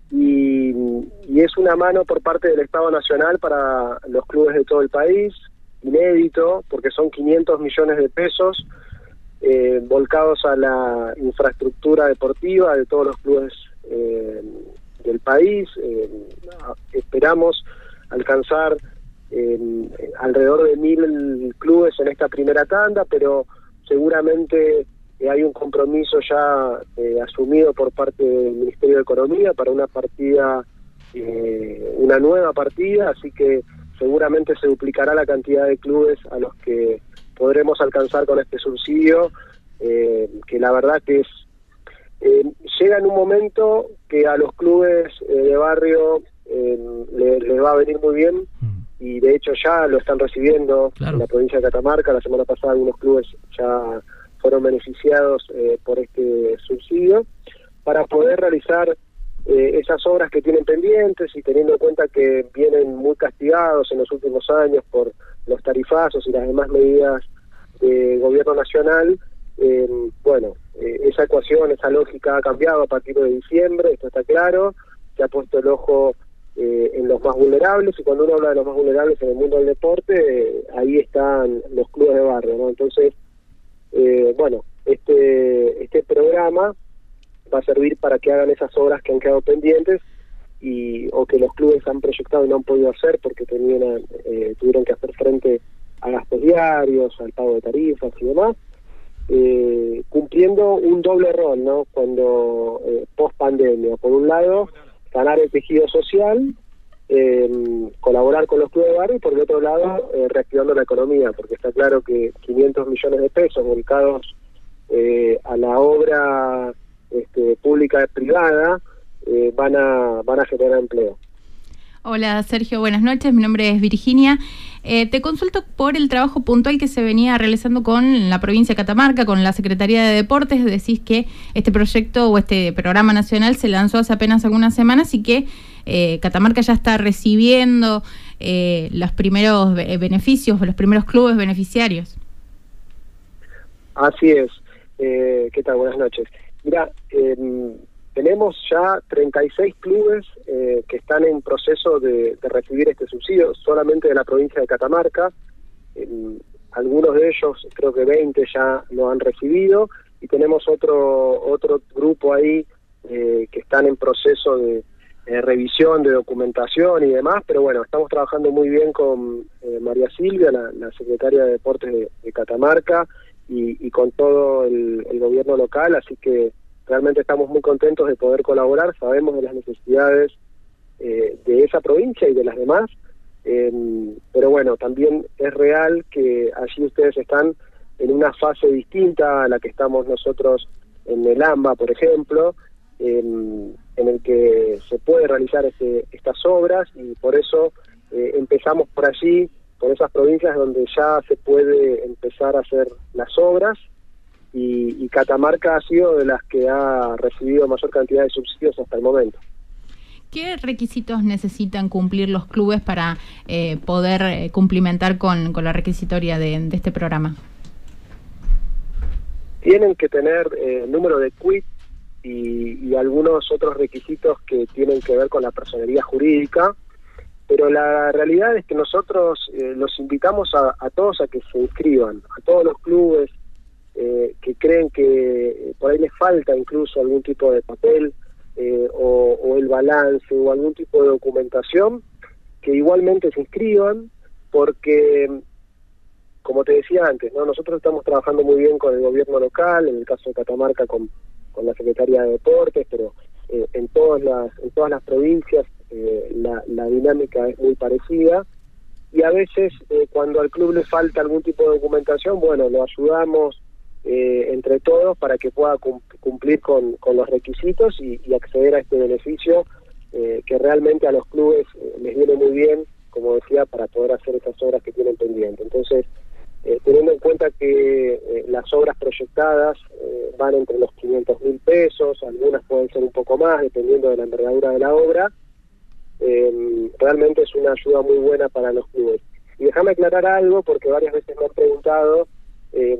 y, y es una mano por parte del Estado Nacional para los clubes de todo el país, inédito, porque son 500 millones de pesos eh, volcados a la infraestructura deportiva de todos los clubes eh, del país. Eh, esperamos alcanzar eh, alrededor de mil clubes en esta primera tanda, pero seguramente hay un compromiso ya eh, asumido por parte del Ministerio de Economía para una partida, una nueva partida, así que seguramente se duplicará la cantidad de clubes a los que podremos alcanzar con este subsidio, eh, que la verdad que es eh, llega en un momento que a los clubes eh, de barrio eh, le- les va a venir muy bien y de hecho ya lo están recibiendo en la provincia de Catamarca. La semana pasada algunos clubes ya fueron beneficiados eh, por este subsidio. Para poder realizar eh, esas obras que tienen pendientes y teniendo en cuenta que vienen muy castigados en los últimos años por los tarifazos y las demás medidas de gobierno nacional, eh, bueno, eh, esa ecuación, esa lógica ha cambiado a partir de diciembre, esto está claro, se ha puesto el ojo eh, en los más vulnerables y cuando uno habla de los más vulnerables en el mundo del deporte, eh, ahí están los clubes de barrio, ¿no? Entonces, bueno, este, este programa va a servir para que hagan esas obras que han quedado pendientes y o que los clubes han proyectado y no han podido hacer porque tenían eh, tuvieron que hacer frente a gastos diarios, al pago de tarifas y demás, eh, cumpliendo un doble rol, ¿no? Cuando eh, post pandemia, por un lado, ganar el tejido social, eh, colaborar con los clubes de barrio y por el otro lado, eh, reactivando la economía, porque está claro que 500 millones de pesos volcados eh, a la obra este, pública y privada eh, van a van a generar empleo. Hola Sergio, buenas noches. Mi nombre es Virginia. Eh, te consulto por el trabajo puntual que se venía realizando con la provincia de Catamarca, con la Secretaría de Deportes. Decís que este proyecto o este programa nacional se lanzó hace apenas algunas semanas y que eh, Catamarca ya está recibiendo eh, los primeros be- beneficios, los primeros clubes beneficiarios. Así es. Eh, ¿Qué tal? Buenas noches. Mira, em, tenemos ya 36 clubes eh, que están en proceso de, de recibir este subsidio, solamente de la provincia de Catamarca. Em, algunos de ellos, creo que 20 ya lo han recibido, y tenemos otro, otro grupo ahí eh, que están en proceso de, revisión, de documentación y demás, pero bueno, estamos trabajando muy bien con eh, María Silvia, la, secretaria de Deportes de, de Catamarca, y, y con todo el, gobierno local, así que realmente estamos muy contentos de poder colaborar, sabemos de las necesidades eh, de esa provincia y de las demás, eh, pero bueno, también es real que allí ustedes están en una fase distinta a la que estamos nosotros en el AMBA, por ejemplo, en, en el que se puede realizar este- estas obras y por eso eh, empezamos por allí, por esas provincias donde ya se puede empezar a hacer las obras y, y Catamarca ha sido de las que ha recibido mayor cantidad de subsidios hasta el momento. ¿Qué requisitos necesitan cumplir los clubes para eh, poder eh, cumplimentar con, con la requisitoria de, de este programa? Tienen que tener eh, número de quit y, y algunos otros requisitos que tienen que ver con la personería jurídica, pero la realidad es que nosotros eh, los invitamos a, a todos a que se inscriban, a todos los clubes eh, que creen que eh, por ahí les falta incluso algún tipo de papel eh, o, o el balance o algún tipo de documentación, que igualmente se inscriban, porque como te decía antes, ¿no? nosotros estamos trabajando muy bien con el gobierno local, en el caso de Catamarca con, con la Secretaría de Deportes, pero eh, en todas las en todas las provincias eh, la, la dinámica es muy parecida y a veces eh, cuando al club le falta algún tipo de documentación, bueno, lo ayudamos eh, entre todos para que pueda cum- cumplir con, los requisitos y, y acceder a este beneficio eh, que realmente a los clubes les viene muy bien, como decía, para poder hacer estas obras que tienen pendiente. Entonces, teniendo en cuenta que las obras proyectadas van entre los 500 mil pesos, algunas pueden ser un poco más, dependiendo de la envergadura de la obra, eh, realmente es una ayuda muy buena para los clubes. Y déjame aclarar algo, porque varias veces me han preguntado eh,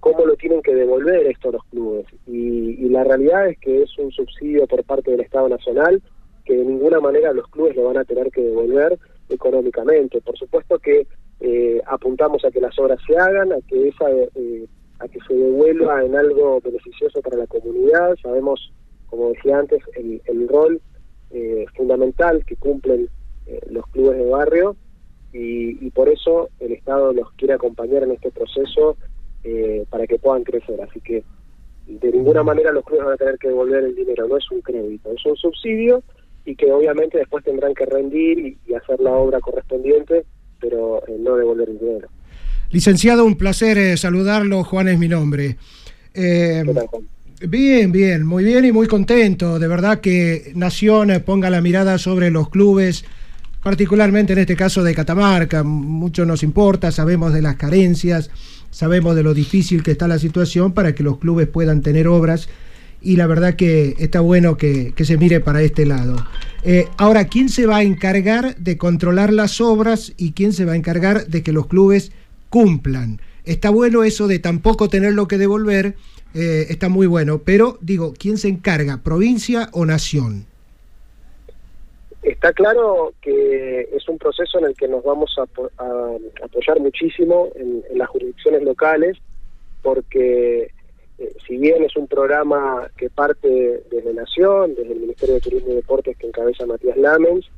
cómo lo tienen que devolver esto los clubes. Y, y la realidad es que es un subsidio por parte del Estado Nacional que de ninguna manera los clubes lo van a tener que devolver económicamente. Por supuesto que eh, apuntamos a que las obras se hagan, a que esa eh, a que se devuelva en algo beneficioso para la comunidad. Sabemos, como decía antes, el, el rol eh, fundamental que cumplen eh, los clubes de barrio y, y por eso el Estado los quiere acompañar en este proceso eh, para que puedan crecer. Así que de ninguna manera los clubes van a tener que devolver el dinero, no es un crédito, es un subsidio y que obviamente después tendrán que rendir y, y hacer la obra correspondiente, pero eh, no devolver el dinero. Licenciado, un placer eh, saludarlo. Juan es mi nombre. Eh, bien, bien, muy bien y muy contento. De verdad que Nación eh, ponga la mirada sobre los clubes, particularmente en este caso de Catamarca. Mucho nos importa, sabemos de las carencias, sabemos de lo difícil que está la situación para que los clubes puedan tener obras. Y la verdad que está bueno que, se mire para este lado. Eh, ahora, ¿quién se va a encargar de controlar las obras y quién se va a encargar de que los clubes cumplan? Está bueno eso de tampoco tenerlo que devolver, eh, está muy bueno, pero digo, ¿quién se encarga? ¿Provincia o nación? Está claro que es un proceso en el que nos vamos a, apo- a apoyar muchísimo en, en las jurisdicciones locales, porque eh, si bien es un programa que parte desde Nación, desde el Ministerio de Turismo y Deportes que encabeza Matías Lamens,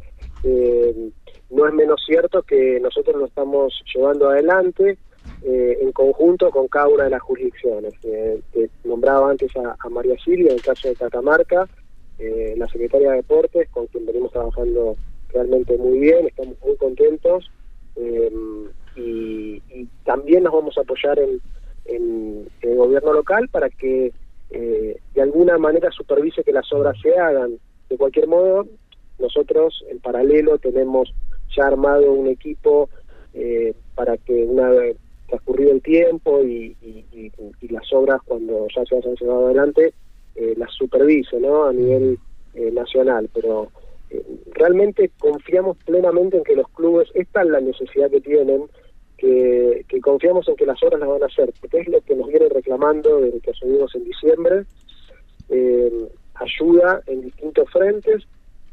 eh, no es menos cierto que nosotros lo estamos llevando adelante eh, en conjunto con cada una de las jurisdicciones. Eh, nombraba antes a, María Silvia, en el caso de Catamarca, eh, la secretaria de Deportes, con quien venimos trabajando realmente muy bien, estamos muy contentos eh, y, y también nos vamos a apoyar en, en- el gobierno local para que eh, de alguna manera supervise que las obras se hagan. De cualquier modo, nosotros en paralelo tenemos ya armado un equipo para que una transcurrido el tiempo y, y- las obras cuando ya se hayan llevado adelante eh, las supervise ¿no? a nivel eh, nacional, pero eh, realmente confiamos plenamente en que los clubes, esta es la necesidad que tienen, que, que confiamos en que las obras las van a hacer, porque es lo que nos viene reclamando desde que asumimos en diciembre, eh, ayuda en distintos frentes,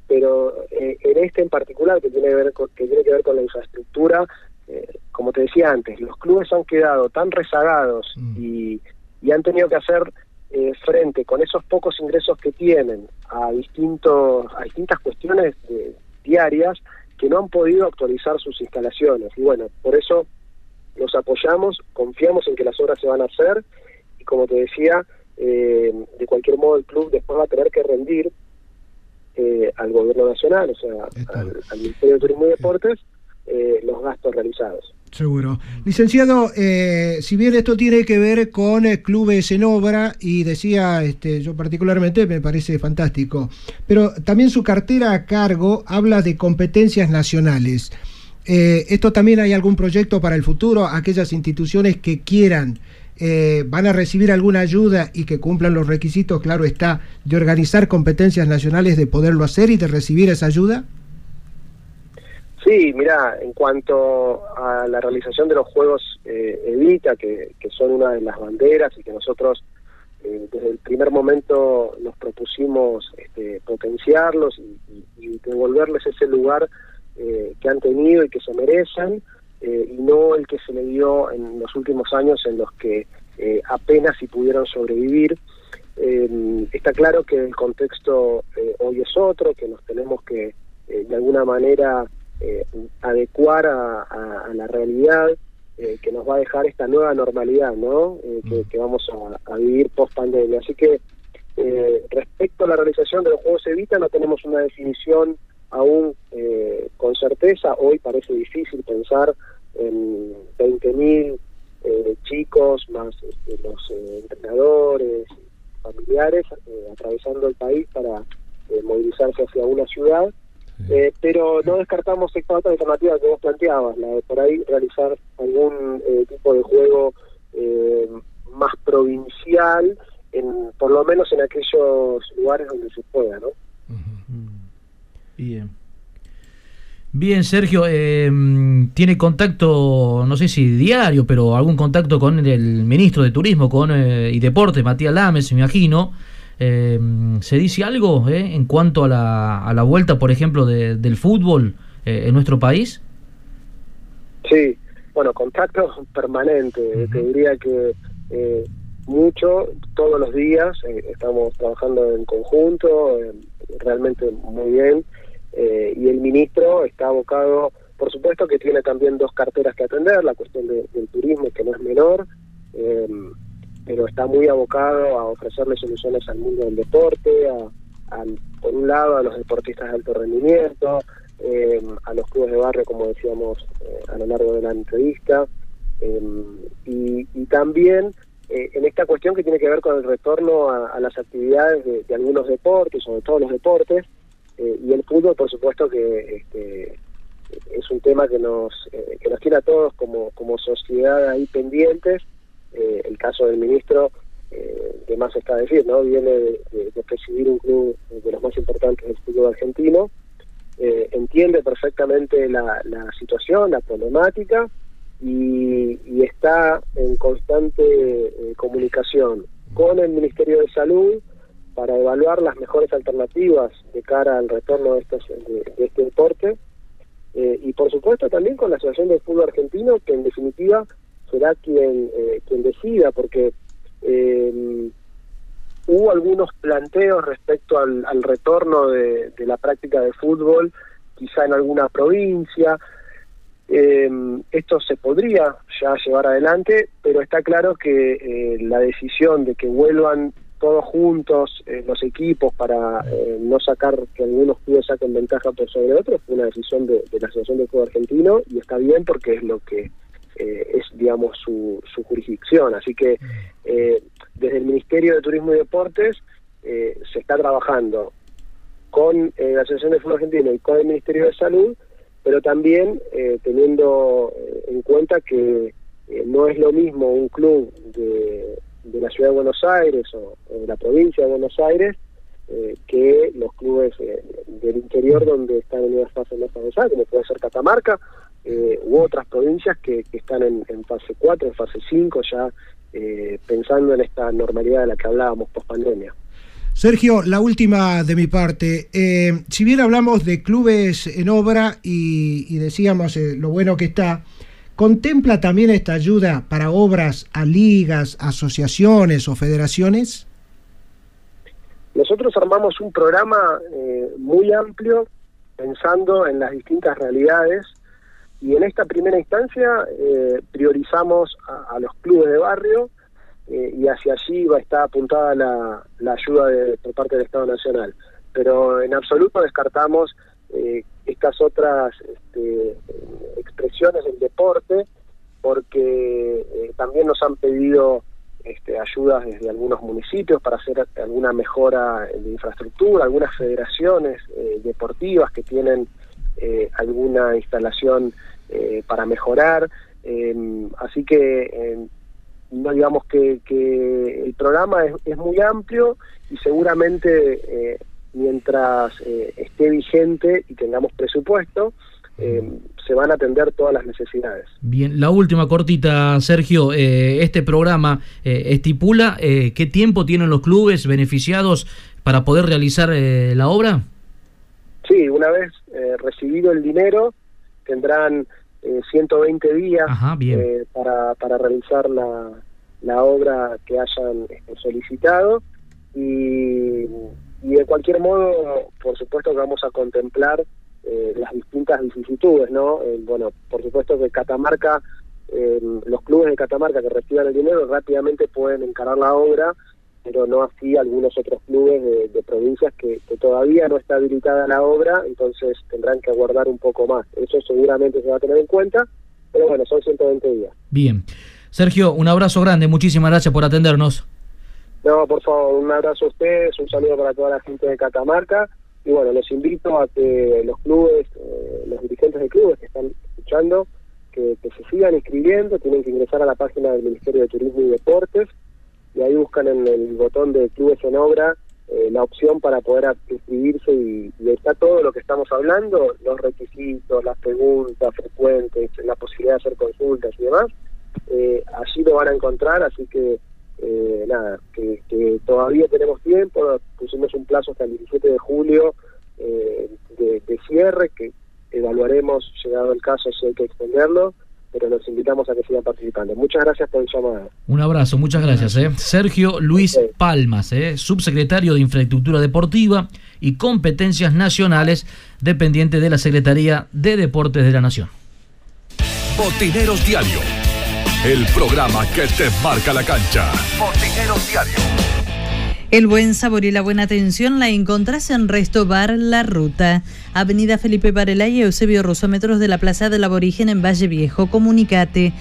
pero eh, en este en particular que tiene que ver con, que tiene que ver con la infraestructura, eh, como te decía antes, los clubes han quedado tan rezagados y, y han tenido que hacer eh, frente con esos pocos ingresos que tienen a distintos a distintas cuestiones eh, diarias que no han podido actualizar sus instalaciones. Y bueno por eso los apoyamos confiamos en que las obras se van a hacer y como te decía eh, de cualquier modo el club después va a tener que rendir eh, al gobierno nacional o sea al, al Ministerio de Turismo y Deportes eh, los gastos realizados Seguro. Licenciado, eh, si bien esto tiene que ver con eh, clubes en obra, y decía, este, yo particularmente me parece fantástico, pero también su cartera a cargo habla de competencias nacionales. Eh, ¿Esto también hay algún proyecto para el futuro? Aquellas instituciones que quieran, eh, van a recibir alguna ayuda y que cumplan los requisitos, claro está, de organizar competencias nacionales, de poderlo hacer y de recibir esa ayuda? Sí, mira, en cuanto a la realización de los Juegos eh, Evita, que, son una de las banderas y que nosotros eh, desde el primer momento nos propusimos este, potenciarlos y, devolverles ese lugar eh, que han tenido y que se merecen, eh, y no el que se le dio en los últimos años en los que eh, apenas si pudieron sobrevivir. Eh, está claro que el contexto hoy es otro, que nos tenemos que de alguna manera eh, adecuar a, a- a la realidad eh, que nos va a dejar esta nueva normalidad, ¿no? Eh, que, que vamos a, a vivir post pandemia. Así que eh, respecto a la realización de los Juegos Evita, no tenemos una definición aún eh, con certeza. Hoy parece difícil pensar en 20.000 eh, chicos, más este, los entrenadores, familiares, atravesando el país para movilizarse hacia una ciudad. Eh, pero no descartamos esta otra alternativa que vos planteabas, la de por ahí realizar algún eh, tipo de juego eh, más provincial, en, por lo menos en aquellos lugares donde se pueda, ¿no? Bien. Bien, Sergio, eh, tiene contacto, no sé si diario, pero algún contacto con el ministro de Turismo con, eh, y Deportes, Matías Lames, me imagino. Eh, ¿Se dice algo eh, en cuanto a la, a la vuelta, por ejemplo, de- del fútbol eh, en nuestro país? Sí, bueno, contacto permanente, te diría que eh, mucho, todos los días, eh, estamos trabajando en conjunto, eh, realmente muy bien, eh, y el ministro está abocado, por supuesto que tiene también dos carteras que atender, la cuestión de- del turismo que no es menor, eh, pero está muy abocado a ofrecerle soluciones al mundo del deporte, a, por un lado a los deportistas de alto rendimiento, eh, a los clubes de barrio, como decíamos eh, a lo largo de la entrevista, eh, y, también en esta cuestión que tiene que ver con el retorno a, las actividades de, algunos deportes, sobre todo los deportes, y el fútbol, por supuesto, que este, es un tema que nos, que nos tiene a todos como, como sociedad ahí pendientes. Eh, el caso del ministro, eh, de más está decir, ¿no? Viene de, de- presidir un club de los más importantes del fútbol argentino, eh, entiende perfectamente la, situación, la problemática y, y está en constante eh, comunicación con el Ministerio de Salud para evaluar las mejores alternativas de cara al retorno de, estos, de, de este deporte eh, y por supuesto también con la Asociación del Fútbol Argentino que en definitiva será quien, eh, quien decida porque eh, hubo algunos planteos respecto al, al retorno de, de la práctica de fútbol, quizá en alguna provincia. Eh, esto se podría ya llevar adelante, pero está claro que eh, la decisión de que vuelvan todos juntos los equipos para eh, no sacar que algunos clubes saquen ventaja por sobre otros fue una decisión de, de la Asociación del Fútbol Argentino y está bien porque es lo que eh, es, digamos, su, su jurisdicción. Así que eh, desde el Ministerio de Turismo y Deportes eh, se está trabajando con eh, la Asociación de Fútbol Argentino y con el Ministerio de Salud, pero también eh, teniendo en cuenta que no es lo mismo un club de, de la Ciudad de Buenos Aires o, o de la provincia de Buenos Aires eh, que los clubes eh, del interior donde están en una fase más avanzada, como puede ser Catamarca, eh, u otras provincias que, que están en, en fase 4, en fase 5, ya eh, pensando en esta normalidad de la que hablábamos post pandemia. Sergio, la última de mi parte. Eh, si bien hablamos de clubes en obra y, y decíamos eh, lo bueno que está, ¿contempla también esta ayuda para obras a ligas, asociaciones o federaciones? Nosotros armamos un programa eh, muy amplio pensando en las distintas realidades y en esta primera instancia eh, priorizamos a, a los clubes de barrio eh, y hacia allí va a estar apuntada la, la ayuda de, por parte del Estado Nacional. Pero en absoluto descartamos eh, estas otras este, expresiones del deporte porque eh, también nos han pedido este, ayudas desde algunos municipios para hacer alguna mejora de infraestructura, algunas federaciones eh, deportivas que tienen eh, alguna instalación eh, para mejorar. Eh, así que eh, no digamos que, que el programa es, es muy amplio y seguramente eh, mientras eh, esté vigente y tengamos presupuesto, eh, se van a atender todas las necesidades. Bien, la última cortita, Sergio. Eh, este programa eh, estipula eh, qué tiempo tienen los clubes beneficiados para poder realizar la obra. Sí, una vez eh, recibido el dinero, tendrán eh, 120 días Ajá, eh, para, para realizar la, la obra que hayan este, solicitado y, y de cualquier modo, por supuesto que vamos a contemplar eh, las distintas vicisitudes, ¿no? Bueno, por supuesto que Catamarca, los clubes de Catamarca que reciban el dinero rápidamente pueden encarar la obra, pero no así algunos otros clubes de, de provincias que, que todavía no está habilitada la obra, entonces tendrán que aguardar un poco más. Eso seguramente se va a tener en cuenta, pero bueno, son 120 días. Bien. Sergio, un abrazo grande, muchísimas gracias por atendernos. No, por favor, un abrazo a ustedes, un saludo para toda la gente de Catamarca y bueno, los invito a que los clubes, eh, los dirigentes de clubes que están escuchando, que, que se sigan inscribiendo, tienen que ingresar a la página del Ministerio de Turismo y Deportes y ahí buscan en el botón de clubes en obra eh, la opción para poder inscribirse y, está todo lo que estamos hablando, los requisitos, las preguntas frecuentes, la posibilidad de hacer consultas y demás, eh, allí lo van a encontrar, así que eh, nada, que, que todavía tenemos tiempo, pusimos un plazo hasta el 17 de julio eh, de, de cierre, que evaluaremos, llegado el caso, si hay que extenderlo, pero los invitamos a que sigan participando. Muchas gracias por el llamado. Un abrazo, muchas gracias. ¿eh? Sergio Luis Palmas, ¿eh? subsecretario de Infraestructura Deportiva y Competencias Nacionales, dependiente de la Secretaría de Deportes de la Nación. Botineros Diario, el programa que te marca la cancha. Botineros Diario. El buen sabor y la buena atención la encontrás en Resto Bar La Ruta, Avenida Felipe Varela y Eusebio Rosso, metros de la Plaza del Aborigen en Valle Viejo. Comunicate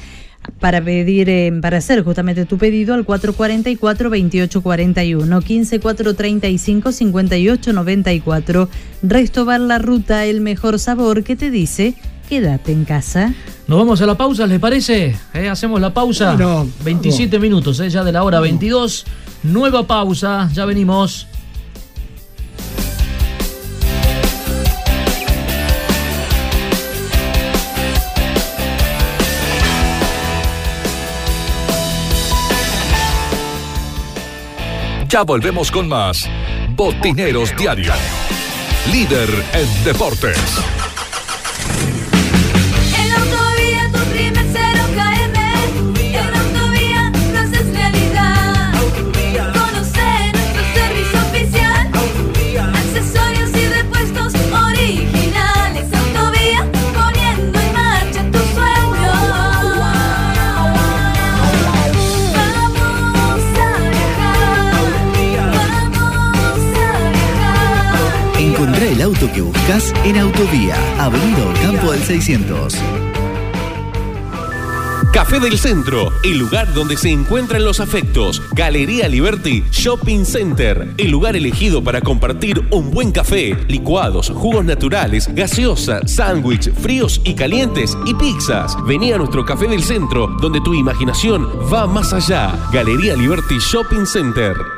para pedir, eh, para hacer justamente tu pedido al 444-2841, 15435-5894. Resto Bar La Ruta, el mejor sabor que te dice, quédate en casa. Nos vamos a la pausa, ¿les parece? ¿Eh? Hacemos la pausa. No, 27 minutos, ¿eh? ya de la hora 22. Nueva pausa, ya venimos. Ya volvemos con más Botineros Diario. Líder en deportes. Buscas en Autovía, Avenida Campo del 600. Café del Centro, el lugar donde se encuentran los afectos. Galería Liberty Shopping Center, el lugar elegido para compartir un buen café, licuados, jugos naturales, gaseosa, sándwich, fríos y calientes y pizzas. Vení a nuestro Café del Centro, donde tu imaginación va más allá. Galería Liberty Shopping Center.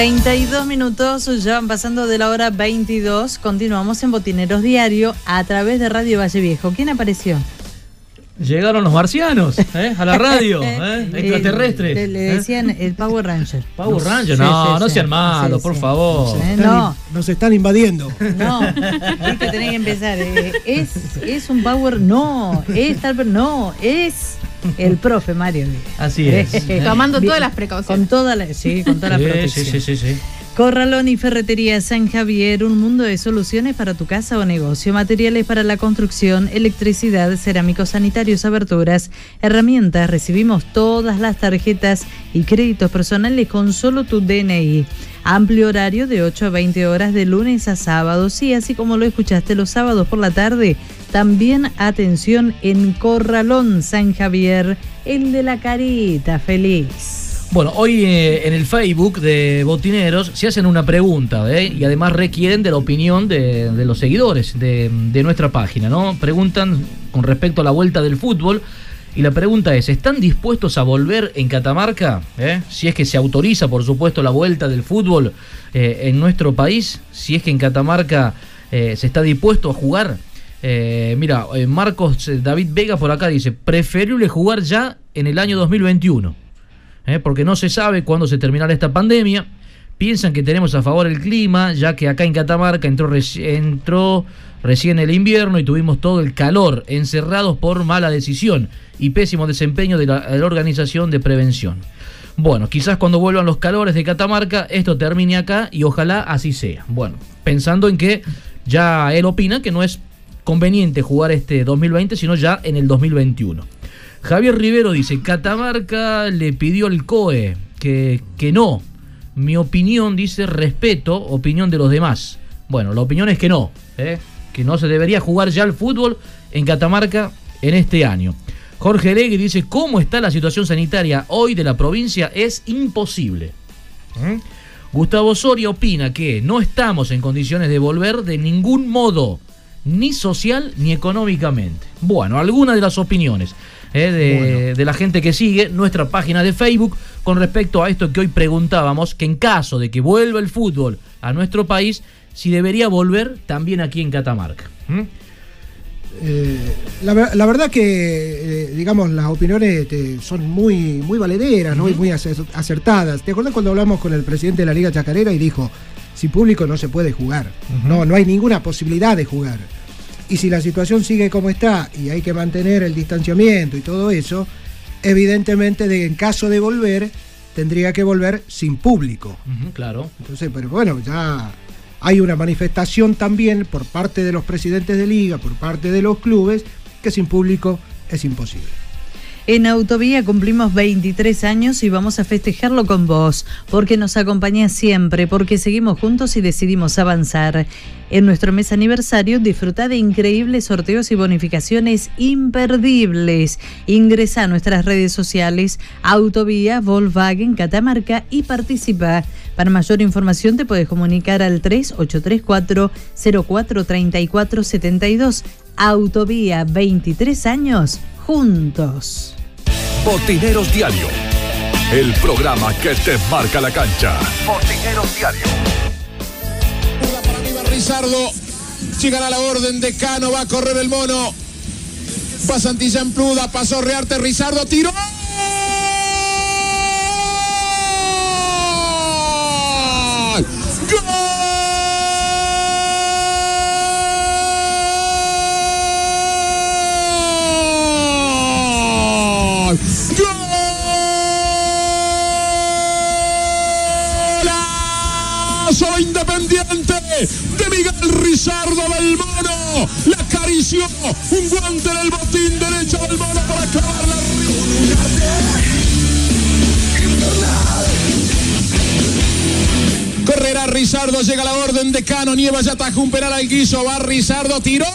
32 minutos, ya van pasando de la hora 22. Continuamos en Botineros Diario a través de Radio Valle Viejo. ¿Quién apareció? Llegaron los marcianos ¿eh? a la radio, ¿eh? extraterrestres. Le, le ¿eh? decían el Power Ranger. Power No, Ranger, no, sí, no sean malos, Sí, por favor. Eh, No, Nos están invadiendo. no, viste, tenés que empezar. eh, Es, es un Power, no, es tal, no, es el profe Mario. Así es. Tomando todas las precauciones. Con toda la, sí, con toda la Sí, protección. sí, sí, sí, sí. Corralón y Ferretería San Javier, un mundo de soluciones para tu casa o negocio, materiales para la construcción, electricidad, cerámicos sanitarios, aberturas, herramientas. Recibimos todas las tarjetas y créditos personales con solo tu DNI. Amplio horario de 8 a 20 horas de lunes a sábados y así como lo escuchaste los sábados por la tarde, también atención en Corralón San Javier, el de la carita feliz. Bueno, hoy eh, en el Facebook de Botineros se hacen una pregunta ¿eh? y además requieren de la opinión de, los seguidores de, nuestra página, ¿no? Preguntan con respecto a la vuelta del fútbol y la pregunta es, ¿están dispuestos a volver en Catamarca? ¿Eh? Si es que se autoriza, por supuesto, la vuelta del fútbol eh, en nuestro país, si es que en Catamarca eh, se está dispuesto a jugar. Eh, mira, Marcos David Vega por acá dice, preferible jugar ya en el año 2021. ¿Eh? porque no se sabe cuándo se terminará esta pandemia. Piensan que tenemos a favor el clima, ya que acá en Catamarca entró, reci- entró recién el invierno y tuvimos todo el calor, encerrados por mala decisión y pésimo desempeño de la organización de prevención. Bueno, quizás cuando vuelvan los calores de Catamarca, esto termine acá y ojalá así sea. Bueno, pensando en que ya él opina que no es conveniente jugar este 2020, sino ya en el 2021. Javier Rivero dice, Catamarca le pidió al COE que, que no. Mi opinión dice respeto, opinión de los demás. Bueno, la opinión es que no, ¿eh? que no se debería jugar ya el fútbol en Catamarca en este año. Jorge Legui dice, ¿cómo está la situación sanitaria hoy de la provincia? Es imposible. ¿Mm? Gustavo Soria opina que no estamos en condiciones de volver de ningún modo, ni social ni económicamente. Bueno, algunas de las opiniones eh, de, de la gente que sigue nuestra página de Facebook con respecto a esto que hoy preguntábamos, que en caso de que vuelva el fútbol a nuestro país, si debería volver también aquí en Catamarca. ¿Mm? Eh, la, ver- la verdad que, eh, digamos, las opiniones eh, son muy, muy valederas, ¿no? y muy acer- acertadas. ¿Te acuerdas cuando hablamos con el presidente de la Liga Chacarera y dijo, sin público no se puede jugar? No, no hay ninguna posibilidad de jugar. Y si la situación sigue como está y hay que mantener el distanciamiento y todo eso, evidentemente de, en caso de volver, tendría que volver sin público. Claro. Entonces, pero bueno, ya hay una manifestación también por parte de los presidentes de liga, por parte de los clubes, que sin público es imposible. En Autovía cumplimos 23 años y vamos a festejarlo con vos, porque nos acompañás siempre, porque seguimos juntos y decidimos avanzar. En nuestro mes aniversario disfruta de increíbles sorteos y bonificaciones imperdibles. Ingresa a nuestras redes sociales Autovía, Volkswagen, Catamarca y participa. Para mayor información te puedes comunicar al 3834 043472. Autovía 23 años juntos. Botineros Diario. El programa que te marca la cancha. Botineros Diario. Rizardo llegará la orden de Cano, va a correr el mono. Va Santillán Pluda, pasó Rearte, Rizardo, tiró. ¡Golazo independiente de Miguel Rizardo del Mono! La acarició un guante en el botín derecho del Mono para clavarla Correrá Rizardo, llega la orden de Cano, Nieva ya atajó un penal al guiso, va Rizardo, tiró.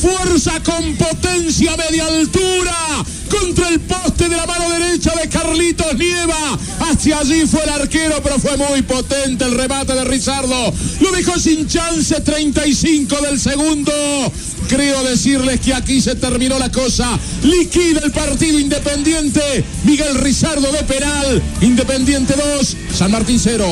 Fuerza, con potencia, media altura. Contra el poste de la mano derecha de Carlitos Nieva. Hacia allí fue el arquero, pero fue muy potente el remate de Rizardo. Lo dejó sin chance, 35 del segundo. Creo decirles que aquí se terminó la cosa. Liquida el partido Independiente. Miguel Rizardo de penal. Independiente 2, San Martín 0.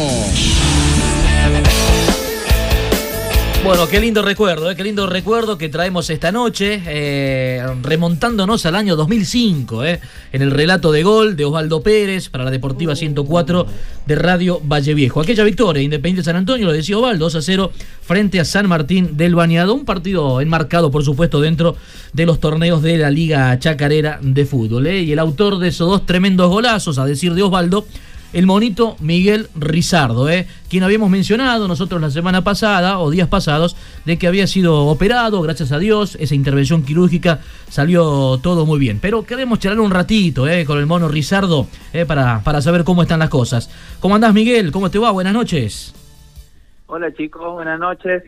Bueno, qué lindo recuerdo, ¿eh? qué lindo recuerdo que traemos esta noche, eh, remontándonos al año 2005, ¿eh? en el relato de gol de Osvaldo Pérez para la Deportiva 104 de Radio Valle Viejo. Aquella victoria, Independiente San Antonio, lo decía Osvaldo, 2 a 0 frente a San Martín del Bañado, un partido enmarcado, por supuesto, dentro de los torneos de la Liga Chacarera de Fútbol. ¿eh? Y el autor de esos dos tremendos golazos, a decir de Osvaldo, el monito Miguel Rizardo, ¿eh? quien habíamos mencionado nosotros la semana pasada o días pasados de que había sido operado, gracias a Dios, esa intervención quirúrgica salió todo muy bien. Pero queremos charlar un ratito ¿eh? con el mono Rizardo ¿eh? para, para saber cómo están las cosas. ¿Cómo andás Miguel? ¿Cómo te va? Buenas noches. Hola chicos, buenas noches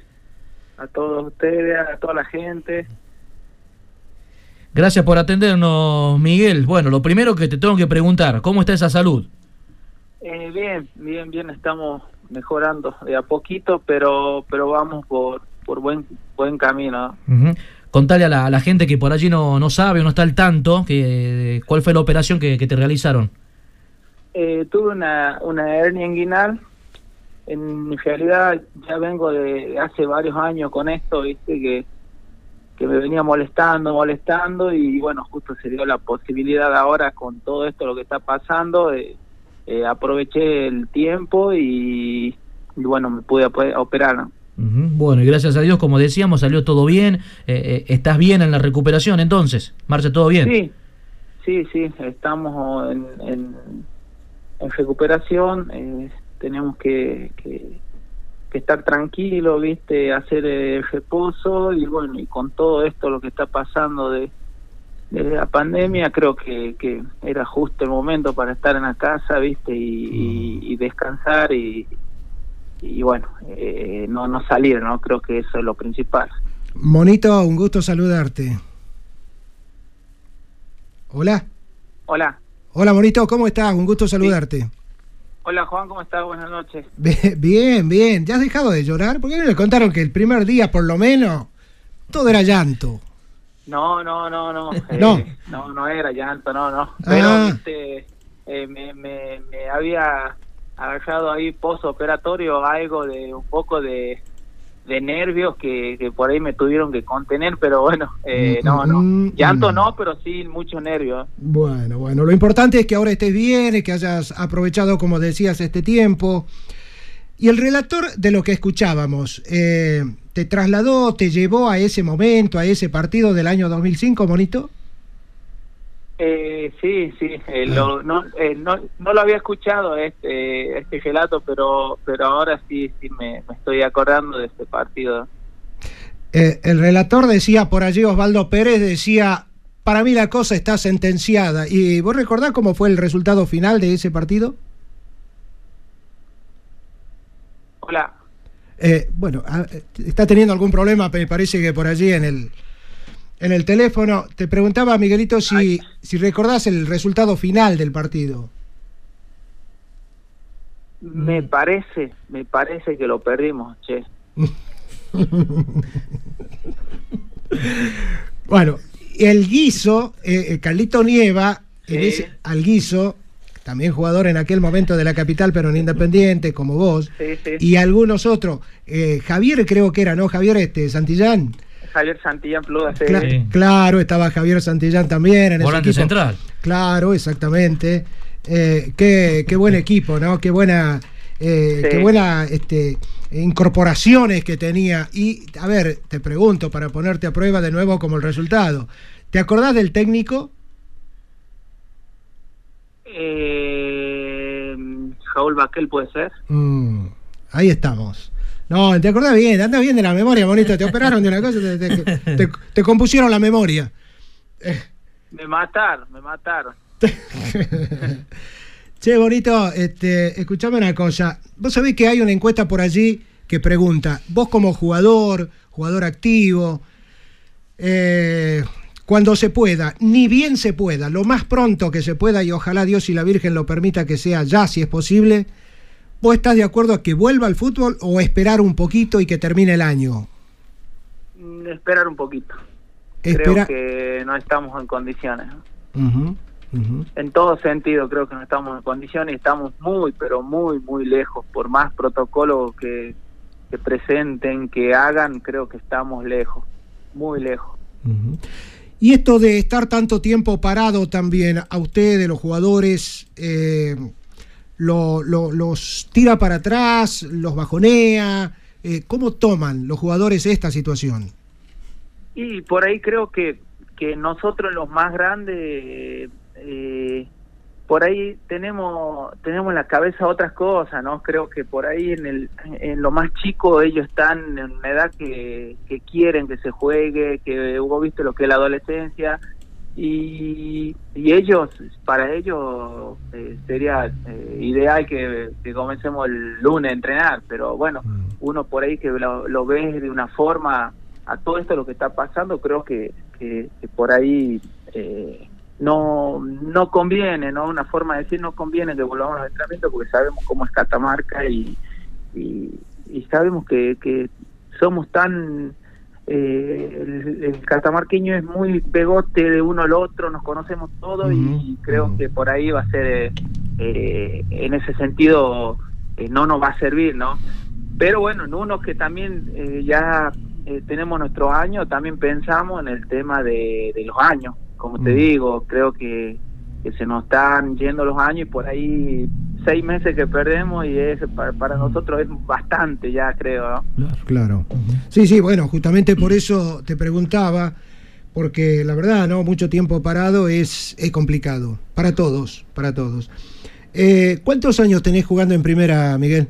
a todos ustedes, a toda la gente. Gracias por atendernos Miguel. Bueno, lo primero que te tengo que preguntar, ¿cómo está esa salud? Eh, bien, bien, bien, estamos mejorando de a poquito, pero pero vamos por por buen buen camino. Ujú. Contale a la, a la gente que por allí no, no sabe o no está al tanto que, cuál fue la operación que, que te realizaron. Eh, tuve una una hernia inguinal. En realidad ya vengo de hace varios años con esto, viste que que me venía molestando, molestando y bueno, justo se dio la posibilidad ahora con todo esto lo que está pasando, eh, eh, aproveché el tiempo y, y bueno, me pude op- operar. Bueno, y gracias a Dios, como decíamos, salió todo bien. Eh, eh, ¿Estás bien en la recuperación entonces? ¿Marcha todo bien? Sí, sí, sí, estamos en, en, en recuperación, eh, tenemos que, que, que estar tranquilos, viste, hacer eh, reposo y bueno, y con todo esto lo que está pasando de, de la pandemia creo que, que era justo el momento para estar en la casa, viste, y, y- y descansar y, y bueno, eh, no, no salir, ¿no? Creo que eso es lo principal. Monito, un gusto saludarte. Hola. Hola, Hola, Monito, ¿cómo estás? Un gusto saludarte. hola Juan, ¿cómo estás? Buenas noches. Bien, bien. ¿Ya has dejado de llorar? Porque me contaron que el primer día, por lo menos, todo era llanto. No, no, no, no. eh, No. no, no era llanto, no, no. Pero, Ah. viste, eh, me, me, me había agarrado ahí postoperatorio algo de un poco de, de nervios que, que por ahí me tuvieron que contener, pero bueno, eh, no, no. Mm, Llanto mm. no, pero sí mucho nervio. Bueno, bueno, lo importante es que ahora estés bien que hayas aprovechado, como decías, este tiempo. Y el relator de lo que escuchábamos, eh, ¿te trasladó, te llevó a ese momento, a ese partido del año 2005, Monito? Eh, sí, sí, eh, lo- no, eh, no, no lo había escuchado este este relato, pero pero ahora sí sí me, me estoy acordando de este partido. Eh, el relator decía por allí, Osvaldo Pérez decía, para mí la cosa está sentenciada. ¿Y vos recordás cómo fue el resultado final de ese partido? Hola. Eh, bueno, a- está teniendo algún problema, me parece que por allí en el, en el teléfono. Te preguntaba, Miguelito, si, si recordás el resultado final del partido. Me parece, me parece que lo perdimos, che. Bueno, el guiso, eh, eh, Carlito Nieva, en Sí. ese, al guiso, también jugador en aquel momento de la capital, pero en Independiente, como vos, Sí, sí. y algunos otros. Eh, Javier creo que era, ¿no? Javier este, Santillán. Javier Santillán Pluda, sí. Cla- Claro, estaba Javier Santillán también en ese Volante equipo. central. Claro, exactamente. Eh, qué, qué buen equipo, ¿no? Qué buena, eh, Sí. qué buena este, incorporaciones que tenía. Y, a ver, te pregunto para ponerte a prueba de nuevo como el resultado. ¿Te acordás del técnico? Eh, Raúl Baquel puede ser. Mm, ahí estamos. No, te acordás bien, anda bien de la memoria, bonito. Te operaron de una cosa, te, te- te- te compusieron la memoria. Me mataron, me mataron. Che, bonito, este, escuchame una cosa. Vos sabés que hay una encuesta por allí que pregunta, vos como jugador, jugador activo, eh, cuando se pueda, ni bien se pueda, lo más pronto que se pueda, y ojalá Dios y la Virgen lo permita que sea ya, si es posible, ¿vos estás de acuerdo a que vuelva al fútbol o esperar un poquito y que termine el año? Mm, Esperar un poquito. Espera- Creo que no estamos en condiciones. En todo sentido creo que no estamos en condiciones y estamos muy, pero muy, muy lejos. Por más protocolos que, que presenten, que hagan, creo que estamos lejos, muy lejos. Y esto de estar tanto tiempo parado también, a ustedes, los jugadores, eh, lo- lo- los tira para atrás, los bajonea. eh, ¿Cómo toman los jugadores esta situación? Y por ahí creo que, que nosotros los más grandes, eh, por ahí tenemos tenemos en la cabeza otras cosas, ¿no? Creo que por ahí en, el, en lo más chico ellos están en una edad que, que quieren que se juegue, que hubo visto lo que es la adolescencia y, y ellos, para ellos eh, sería eh, ideal que, que comencemos el lunes a entrenar, pero bueno, uno por ahí que lo, lo ve de una forma a todo esto lo que está pasando, creo que, que, que por ahí eh, no no conviene, ¿no? Una forma de decir no conviene que volvamos al entrenamiento porque sabemos cómo es Catamarca y, y, y sabemos que, que somos tan... eh, el, el catamarqueño es muy pegote de uno al otro, nos conocemos todos y creo que por ahí va a ser, eh, eh, en ese sentido, eh, no nos va a servir, ¿no? Pero bueno, en uno que también eh, ya eh, tenemos nuestros años, también pensamos en el tema de, de los años. Como te digo, creo que, que se nos están yendo los años y por ahí seis meses que perdemos y es para, para nosotros es bastante ya, creo, ¿no? Claro. Sí, sí, bueno, justamente por eso te preguntaba, porque la verdad, ¿no? Mucho tiempo parado es, es complicado. Para todos, para todos. Eh, ¿Cuántos años tenés jugando en primera, Miguel?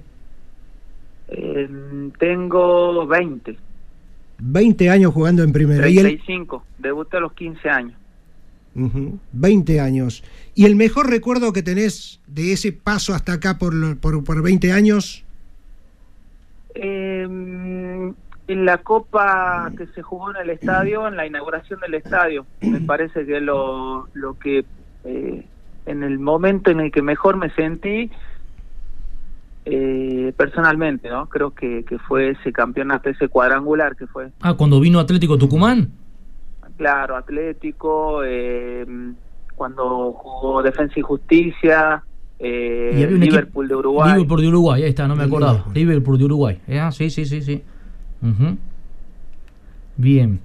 Eh, tengo 20, 20 años jugando en primera. ¿Y el, 35, debuté a los 15 años. Ujú, 20 años. ¿Y el mejor recuerdo que tenés de ese paso hasta acá por, por, por 20 años? Eh, en la copa que se jugó en el estadio, en la inauguración del estadio, me parece que lo, lo que eh, en el momento en el que mejor me sentí eh, personalmente, ¿no? Creo que, que fue ese campeonato, ese cuadrangular que fue, Ah, cuando vino Atlético Tucumán. Claro, Atlético, eh, cuando jugó Defensa y Justicia, eh, Y Liverpool de Uruguay. Liverpool de Uruguay, ahí está, no me acordaba. Liverpool de Uruguay. Ah, sí, sí, sí, sí. Ujú. Bien.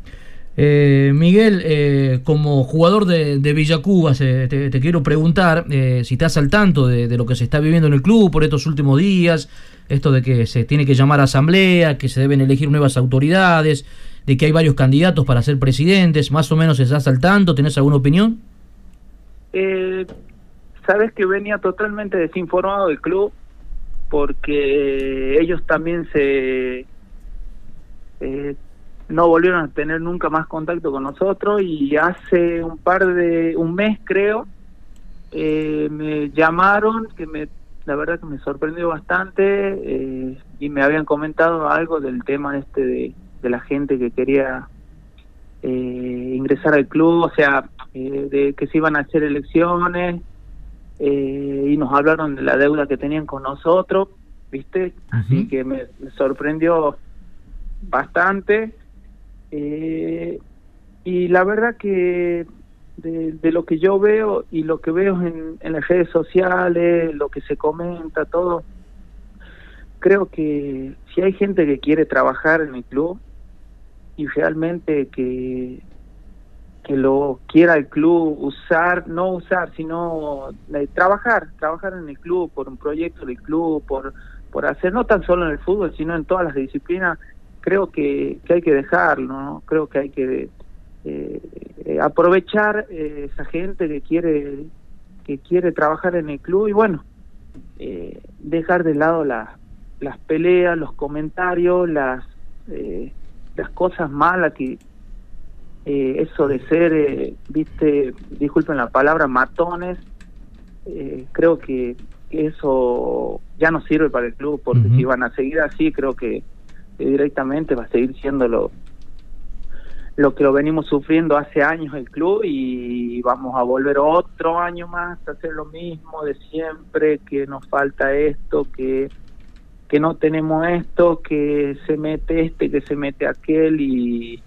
Eh, Miguel, eh, como jugador de, de Villacuba, se- te, te quiero preguntar eh, si estás al tanto de, de lo que se está viviendo en el club por estos últimos días, esto de que se tiene que llamar a asamblea, que se deben elegir nuevas autoridades, de que hay varios candidatos para ser presidentes, más o menos estás al tanto, ¿tenés alguna opinión? Eh, Sabes que venía totalmente desinformado del club porque ellos también se eh, no volvieron a tener nunca más contacto con nosotros y hace un par de un mes creo eh, me llamaron que me la verdad que me sorprendió bastante eh, y me habían comentado algo del tema este de, de la gente que quería eh, ingresar al club, o sea, eh, de que se iban a hacer elecciones eh, y nos hablaron de la deuda que tenían con nosotros, ¿viste? Así que me, me sorprendió bastante. eh, y la verdad que de, de lo que yo veo y lo que veo en, en las redes sociales, lo que se comenta, todo, creo que si hay gente que quiere trabajar en el club y realmente que que lo quiera el club usar, no usar, sino eh, trabajar, trabajar en el club, por un proyecto del club, por, por hacer, no tan solo en el fútbol, sino en todas las disciplinas, creo que, que hay que dejarlo. Creo que hay que eh, aprovechar eh, esa gente que quiere que quiere trabajar en el club y bueno, eh, dejar de lado las las peleas, los comentarios, las eh, las cosas malas que eh, eso de ser, eh, viste, disculpen la palabra, matones, eh, creo que, eso ya no sirve para el club, porque si van a seguir así, creo que, que directamente va a seguir siendo lo, lo que lo venimos sufriendo hace años el club y vamos a volver otro año más a hacer lo mismo de siempre, que nos falta esto, que que no tenemos esto, que se mete este, que se mete aquel y,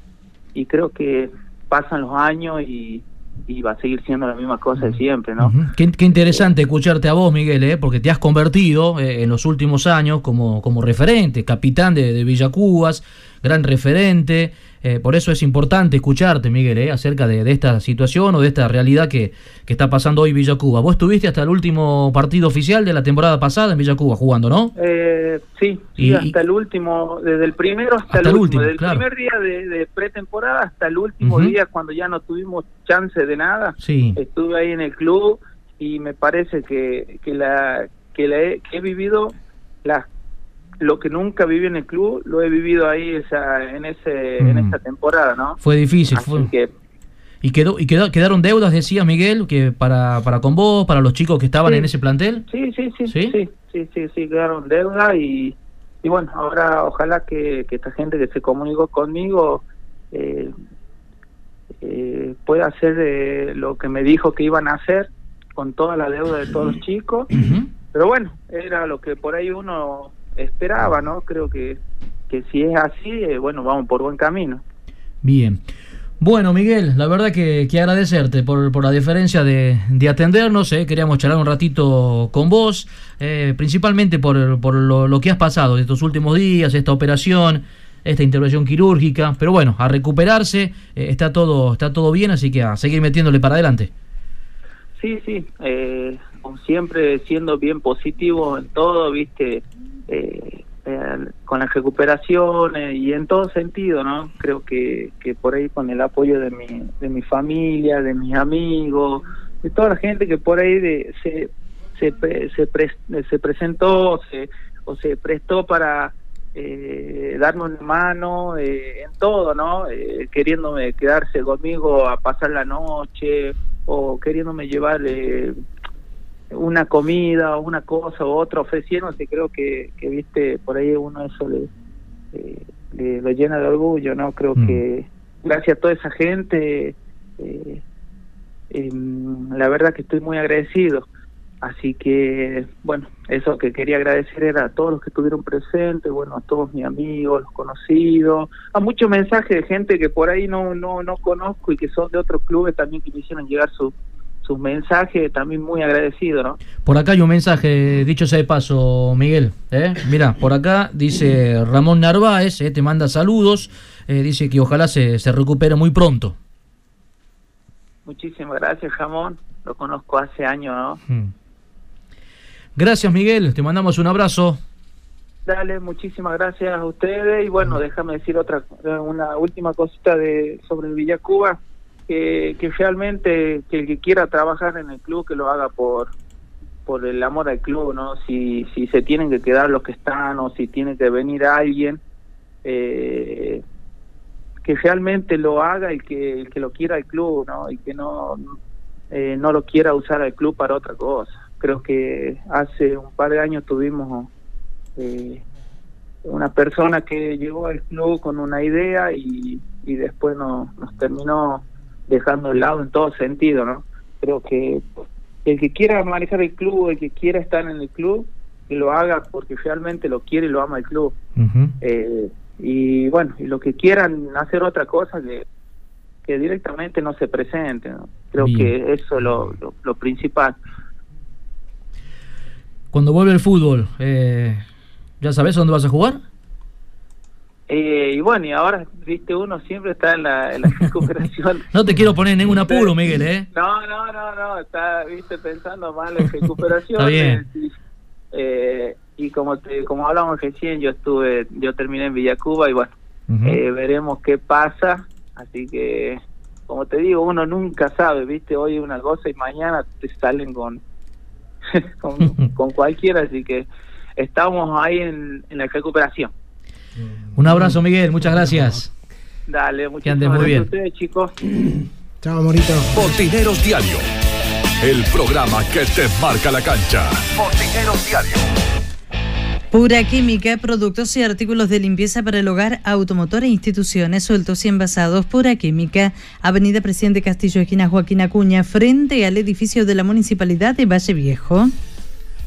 y creo que pasan los años y, y va a seguir siendo la misma cosa de siempre, ¿no? Qué, qué interesante escucharte a vos, Miguel, ¿eh? porque te has convertido eh, en los últimos años como, como referente, capitán de, de Villacubas, gran referente. Eh, por eso es importante escucharte, Miguel, ¿eh? acerca de, de esta situación o de esta realidad que, que está pasando hoy Villacuba. Vos estuviste hasta el último partido oficial de la temporada pasada en Villacuba jugando, ¿no? Eh, sí, sí, Y- hasta el último, desde el primero hasta, Hasta el último, último, desde el primer día de, de pretemporada hasta el último día cuando ya no tuvimos chance de nada. Sí. Estuve ahí en el club y me parece que, que la que, la he, que he vivido las lo que nunca viví en el club lo he vivido ahí esa, en ese en Mm. esta temporada, ¿no? Fue difícil. Así Fue... que ¿Y, quedó, y quedó, quedaron deudas, decías Miguel, que para, para con vos, para los chicos que estaban Sí. en ese plantel? Sí, sí, sí, ¿Sí? sí, sí, sí, sí, quedaron deuda y, y bueno, ahora ojalá que, que esta gente que se comunicó conmigo eh, eh, pueda hacer eh, lo que me dijo que iban a hacer con toda la deuda de todos los chicos, pero bueno, era lo que por ahí uno esperaba, ¿no? Creo que, que si es así, eh, bueno, vamos por buen camino. Bien. Bueno, Miguel, la verdad que, que agradecerte por, por la diferencia de, de atendernos. eh. Queríamos charlar un ratito con vos, eh, principalmente por, por lo, lo que has pasado de estos últimos días, esta operación, esta intervención quirúrgica. Pero bueno, a recuperarse, eh, está, todo, está todo bien, así que a seguir metiéndole para adelante. Sí, sí, como siempre siendo bien positivo en todo, viste, eh, con las recuperaciones y en todo sentido, ¿no? Creo que, que por ahí con el apoyo de mi, de mi familia, de mis amigos, de toda la gente que por ahí de, se, se, pre- se, pres- se presentó se, o se prestó para eh, darme una mano eh, en todo, ¿no? Eh, queriéndome quedarse conmigo a pasar la noche o queriéndome llevar eh, una comida o una cosa u otra ofreciéndose, creo que, que viste, por ahí uno eso le, eh, le- lo llena de orgullo, ¿no? Creo Mm. que gracias a toda esa gente, eh, em, la verdad que estoy muy agradecido. Así que, bueno, eso que quería agradecer era a todos los que estuvieron presentes, bueno, a todos mis amigos, los conocidos, a muchos mensajes de gente que por ahí no, no, no conozco y que son de otros clubes también que me hicieron llegar su, sus mensajes, también muy agradecido, ¿no? Por acá hay un mensaje, dicho sea de paso, Miguel. ¿eh? Mira, por acá dice Ramón Narváez, ¿eh? te manda saludos, eh, dice que ojalá se, se recupere muy pronto. Muchísimas gracias, Jamón, lo conozco hace años, ¿no? Mm. Gracias, Miguel, te mandamos un abrazo. Dale, muchísimas gracias a ustedes y bueno, déjame decir otra, una última cosita de sobre el Villa Cuba, que, realmente que el que quiera trabajar en el club que lo haga por por el amor al club, ¿no? Si si se tienen que quedar los que están o si tiene que venir alguien, eh, que realmente lo haga y que el que lo quiera el club, ¿no? Y que no eh, no lo quiera usar al club para otra cosa. Creo que hace un par de años tuvimos eh, una persona que llegó al club con una idea y, y después no, nos terminó dejando de lado en todo sentido, ¿no? Creo que el que quiera manejar el club, el que quiera estar en el club, que lo haga porque realmente lo quiere y lo ama el club. Eh, y bueno, y los que quieran hacer otra cosa, que, que directamente no se presenten. ¿no? Creo Bien. que eso es lo, lo, lo principal. Cuando vuelve el fútbol, eh, ¿ya sabes dónde vas a jugar? Eh, y bueno, y ahora, viste, uno siempre está en la, en la recuperación. No te quiero poner en ningún apuro, Miguel, ¿eh? No, no, no, no, está, viste, pensando mal en recuperación. Está bien. eh, eh, y como te, como hablamos recién, yo estuve, yo terminé en Villacuba y bueno, eh, veremos qué pasa. Así que, como te digo, uno nunca sabe, viste, hoy una cosa y mañana te salen con, con, con cualquiera, así que estamos ahí en, en la recuperación. Un abrazo, Miguel, muchas gracias. Dale, muchas gracias muy bien. a ustedes, chicos. Chao, Morito. Botineros Diario. El programa que te marca la cancha. Botineros Diario. Pura Química, productos y artículos de limpieza para el hogar, automotor e instituciones sueltos y envasados. Pura Química, Avenida Presidente Castillo, esquina Joaquín Acuña, frente al edificio de la Municipalidad de Valle Viejo.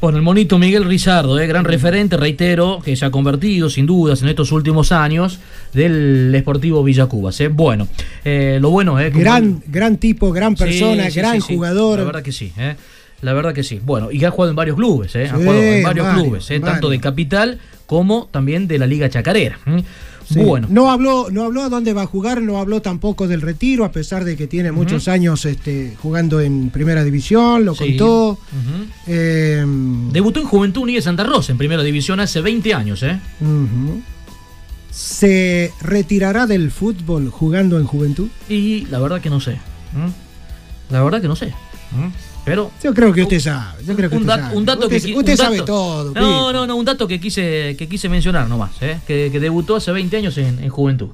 Bueno, el monito Miguel Rizardo, eh, gran referente, reitero, que se ha convertido sin dudas en estos últimos años del Sportivo Villacubas. Eh. Bueno, eh, lo bueno es que... Gran, gran tipo, gran persona, sí, gran sí, jugador. La verdad que sí, ¿eh? La verdad que sí. Bueno, y que ha jugado en varios clubes, ¿eh? Ha jugado en varios clubes, ¿eh? varios. Tanto de Capital como también de la Liga Chacarera. ¿eh? Sí. Bueno, No habló, no habló a dónde va a jugar, no habló tampoco del retiro, a pesar de que tiene muchos años este, jugando en primera división, lo Sí. contó. Eh, debutó en Juventud Unida Santa Rosa en Primera División hace 20 años, ¿eh? ¿Se retirará del fútbol jugando en juventud? Y la verdad que no sé. La verdad que no sé. Pero Yo creo que usted sabe. Yo creo que un, usted sabe. un dato usted, que usted sabe dato- todo. No, no, no, un dato que quise que quise mencionar nomás, ¿eh? que, que debutó hace 20 años en, en Juventud.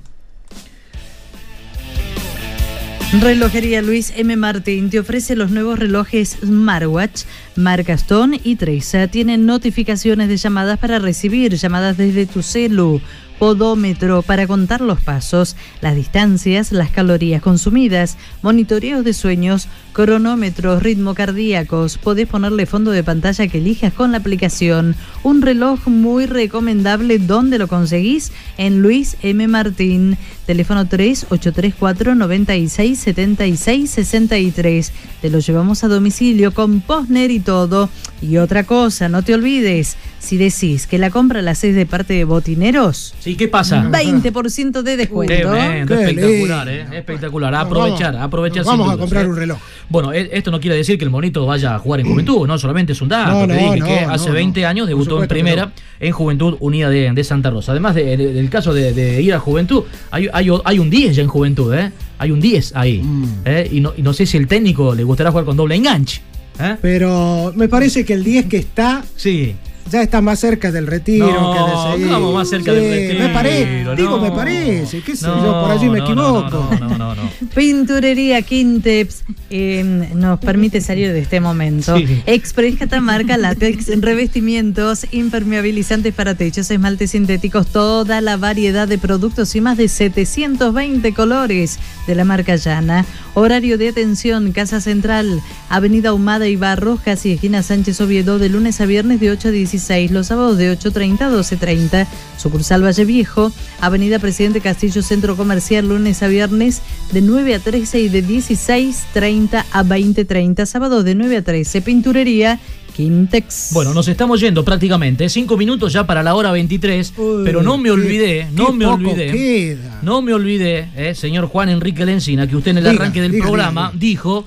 Relojería Luis M. Martín te ofrece los nuevos relojes Smartwatch, marca Stone y Treza. Tienen notificaciones de llamadas para recibir llamadas desde tu celu, podómetro para contar los pasos, las distancias, las calorías consumidas, monitoreos de sueños, cronómetros, ritmo cardíacos. Podés ponerle fondo de pantalla que elijas con la aplicación. Un reloj muy recomendable. ¿Dónde lo conseguís? En Luis M. Martín. Teléfono 3834 96 76 63. Te lo llevamos a domicilio con postner y todo. Y otra cosa, no te olvides, si decís que la compra la haces de parte de botineros, Sí, ¿qué pasa? 20% de descuento. Espectacular. ¿eh? espectacular. A aprovechar, a aprovechar Vamos sin a dudas, comprar ¿eh? un reloj. Bueno, e- esto no quiere decir que el monito vaya a jugar en Juventud, no solamente es un dato. No, te no, dije no, que hace no. 20 años debutó en supuesto primera en Juventud Unida de, de Santa Rosa. Además de- de- del caso de, ir a Juventud, hay, hay, hay un 10 ya en Juventud, ¿eh? Hay un 10 ahí. Mm. ¿eh? Y, no, y no sé si el técnico le gustará jugar con doble enganche. ¿eh? Pero me parece que el 10 que está Sí. Ya está más cerca del retiro No, que de seguir. ¿cómo más cerca del retiro? Me parece, digo, me parece, qué sé No, yo, por allí me equivoco. No, no, no. no. Pinturería Quinteps eh, nos permite salir de este momento. Sí. Express Catamarca, látex, revestimientos, impermeabilizantes para techos, esmaltes sintéticos, toda la variedad de productos y más de 720 colores de la marca Llana. Horario de atención, Casa Central, Avenida Humada y Barros, casi esquina Sánchez Oviedo, de lunes a viernes de 8 a 16, los sábados de 8.30 a 12.30. Sucursal Valle Viejo, Avenida Presidente Castillo, Centro Comercial, lunes a viernes de 9 a 13 y de 16.30 a 20.30, sábados de 9 a 13. Pinturería Quintex. Bueno, nos estamos yendo prácticamente. ¿eh? Cinco minutos ya para la hora 23. pero no me qué- olvidé, no qué me olvidé. queda. No me olvidé, eh, señor Juan Enrique Lencina, que usted en el Diga, arranque del diga, programa diga, dijo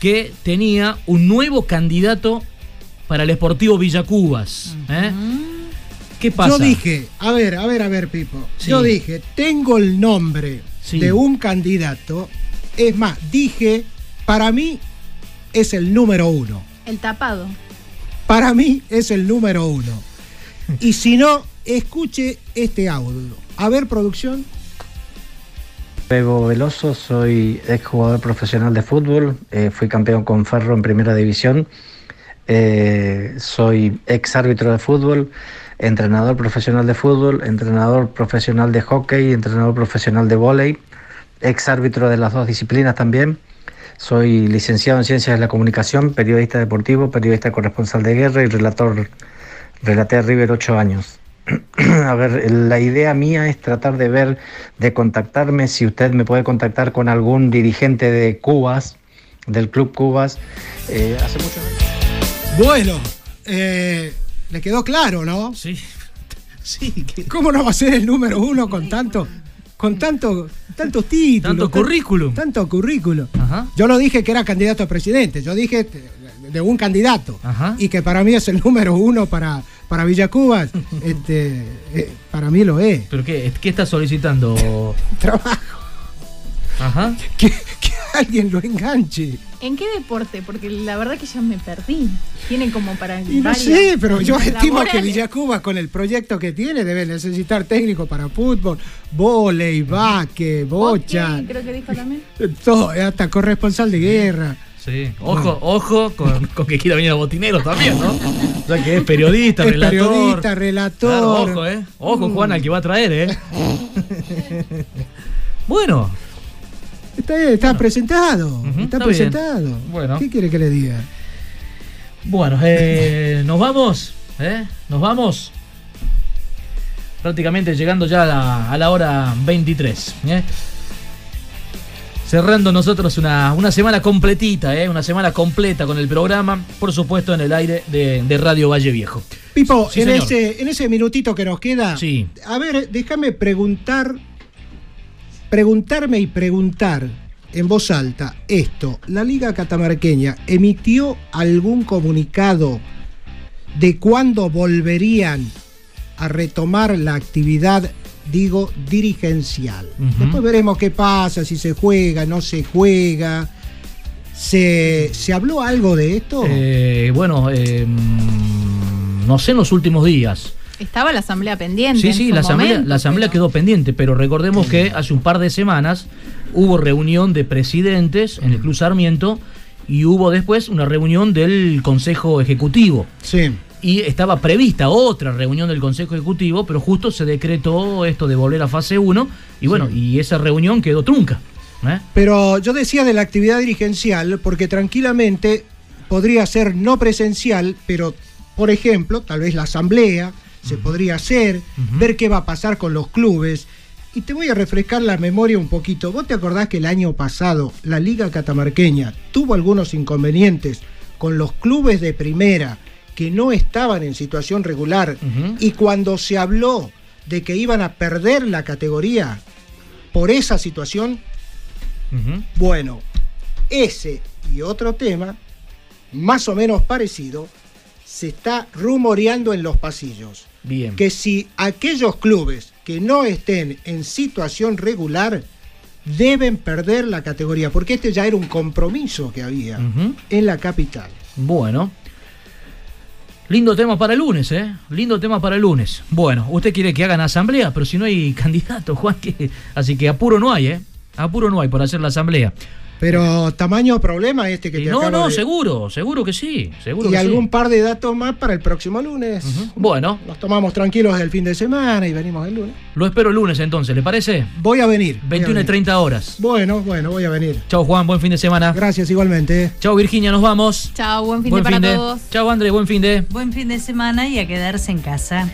que tenía un nuevo candidato para el Esportivo Villacubas. ¿eh? ¿Qué pasa? Yo dije, a ver, a ver, a ver, Pipo. Sí. Yo dije, tengo el nombre Sí. de un candidato. Es más, dije, para mí es el número uno. El tapado. Para mí es el número uno. Y si no, escuche este audio. A ver, producción. Bebo Veloso, soy exjugador profesional de fútbol, eh, fui campeón con Ferro en primera división, eh, soy ex árbitro de fútbol, entrenador profesional de fútbol, entrenador profesional de hockey, entrenador profesional de vóley, ex árbitro de las dos disciplinas también. Soy licenciado en Ciencias de la Comunicación, periodista deportivo, periodista corresponsal de guerra y relator. Relaté a River ocho años. A ver, la idea mía es tratar de ver, de contactarme, si usted me puede contactar con algún dirigente de Cubas, del Club Cubas. Eh, hace mucho Bueno, eh, le quedó claro, ¿no? Sí. Sí. ¿Cómo no va a ser el número uno con tanto, con tanto, tantos títulos? Tanto tan- currículum. Tanto currículum. Ajá. Yo no dije que era candidato a presidente, yo dije de- un candidato. Ajá. Y que para mí es el número uno para, para Villacubas. este, eh, para mí lo es. ¿Pero qué, qué está solicitando? Trabajo. Ajá. Que, que alguien lo enganche. ¿En qué deporte? Porque la verdad que ya me perdí. Tienen como para. Y no sé, pero yo estimo que laborales. Villacubas con el proyecto que tiene debe necesitar técnico para fútbol, volei, baque, bocha, Hockey, creo que dijo también. todo, hasta corresponsal de guerra. Sí. Ojo, ojo con, con que quiera venir a Botinero también, ¿no? O sea que es periodista, Es relator. periodista, relator. Claro, ojo, ¿eh? Ojo, Juan, al que va a traer, ¿eh? bueno, Está, está presentado, está, presentado. Bueno. ¿Qué quiere que le diga? bueno, eh, nos vamos, ¿eh? Nos vamos. Prácticamente llegando ya a la, a la hora 23, ¿eh? Cerrando nosotros una, una semana completita, ¿eh? Una semana completa con el programa, por supuesto en el aire de, de Radio Valle Viejo. Pipo, Sí, en, señor. ese, en ese minutito que nos queda, Sí. a ver, déjame preguntar, preguntarme y preguntar en voz alta esto. ¿La Liga Catamarqueña emitió algún comunicado de cuándo volverían a retomar la actividad, digo, dirigencial? Después veremos qué pasa, si se juega, no se juega. ¿Se, ¿se habló algo de esto? Eh, bueno, eh, mm, no sé en los últimos días. Estaba la asamblea pendiente. Sí, en sí, su la asamblea, momento, la asamblea pero- quedó pendiente, pero recordemos que hace un par de semanas hubo reunión de presidentes en el Club Sarmiento y hubo después una reunión del Consejo Ejecutivo. Sí. Y estaba prevista otra reunión del Consejo Ejecutivo, pero justo se decretó esto de volver a fase 1 y bueno, y esa reunión quedó trunca. ¿eh? Pero yo decía de la actividad dirigencial porque tranquilamente podría ser no presencial, pero por ejemplo, tal vez la asamblea se podría hacer, ver qué va a pasar con los clubes. Y te voy a refrescar la memoria un poquito. ¿Vos te acordás que el año pasado la Liga Catamarqueña tuvo algunos inconvenientes con los clubes de primera que no estaban en situación regular? Y cuando se habló de que iban a perder la categoría por esa situación, bueno, ese y otro tema, más o menos parecido, se está rumoreando en los pasillos. Bien. Que si aquellos clubes que no estén en situación regular deben perder la categoría, porque este ya era un compromiso que había en la capital. Bueno. Lindo tema para el lunes, ¿eh? Lindo tema para el lunes. Bueno, usted quiere que hagan asamblea, pero si no hay candidato, Juan, que... así que apuro no hay, ¿eh? Apuro no hay por hacer la asamblea. Pero tamaño problema este que te No, acabo no, de- seguro, seguro que sí. Seguro Y que algún sí. par de datos más para el próximo lunes. Bueno, Nos tomamos tranquilos el fin de semana y venimos el lunes. lo espero el lunes entonces, ¿le parece? Voy a venir. voy a 21 y venir. 30 horas. Bueno, bueno, voy a venir. Chao Juan, buen fin de semana. Gracias igualmente. Chao Virginia, nos vamos. Chao, buen fin Buen de para fin de. todos. Chao André, buen fin de. Buen fin de semana y a quedarse en casa.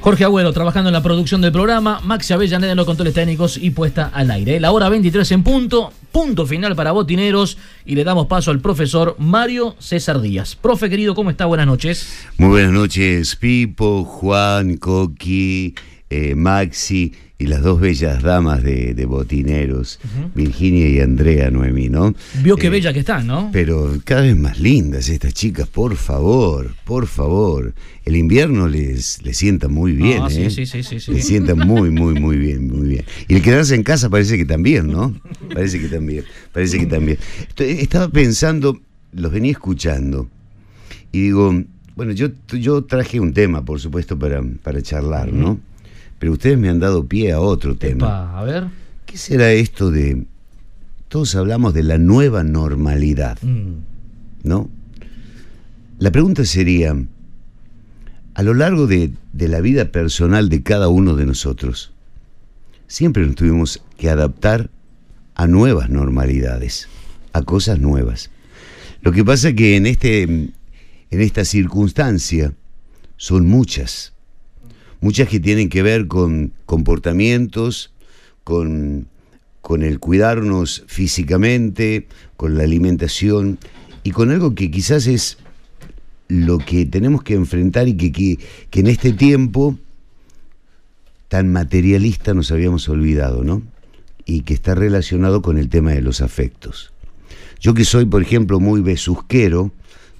Jorge Agüero trabajando en la producción del programa, Maxi Avellaneda en los controles técnicos y puesta al aire. La hora 23 en punto, punto final para botineros y le damos paso al profesor Mario César Díaz. Profe querido, ¿cómo está? Buenas noches. Muy buenas noches, Pipo, Juan, Coqui, eh, Maxi y las dos bellas damas de, de botineros, Virginia y Andrea Noemí, ¿no? Vio qué Eh, bella que están, ¿no? Pero cada vez más lindas estas chicas, por favor, por favor. El invierno les, les sienta muy bien, Ah, sí, ¿eh? sí, sí, sí, sí. Les sienta muy, muy, muy bien, muy bien. Y el quedarse en casa parece que también, ¿no? Parece que también, parece que también. Estoy- estaba pensando, los venía escuchando, y digo, bueno, yo, yo traje un tema, por supuesto, para, para charlar, ¿no? Pero ustedes me han dado pie a otro tema. Epa, a ver. ¿Qué será esto de... Todos hablamos de la nueva normalidad, ¿no? La pregunta sería, a lo largo de, de la vida personal de cada uno de nosotros, siempre nos tuvimos que adaptar a nuevas normalidades, a cosas nuevas. Lo que pasa es que en, este, en esta circunstancia son muchas, muchas que tienen que ver con comportamientos, con, con el cuidarnos físicamente, con la alimentación y con algo que quizás es lo que tenemos que enfrentar y que, que, que en este tiempo tan materialista nos habíamos olvidado, ¿no? Y que está relacionado con el tema de los afectos. Yo que soy, por ejemplo, muy besusquero,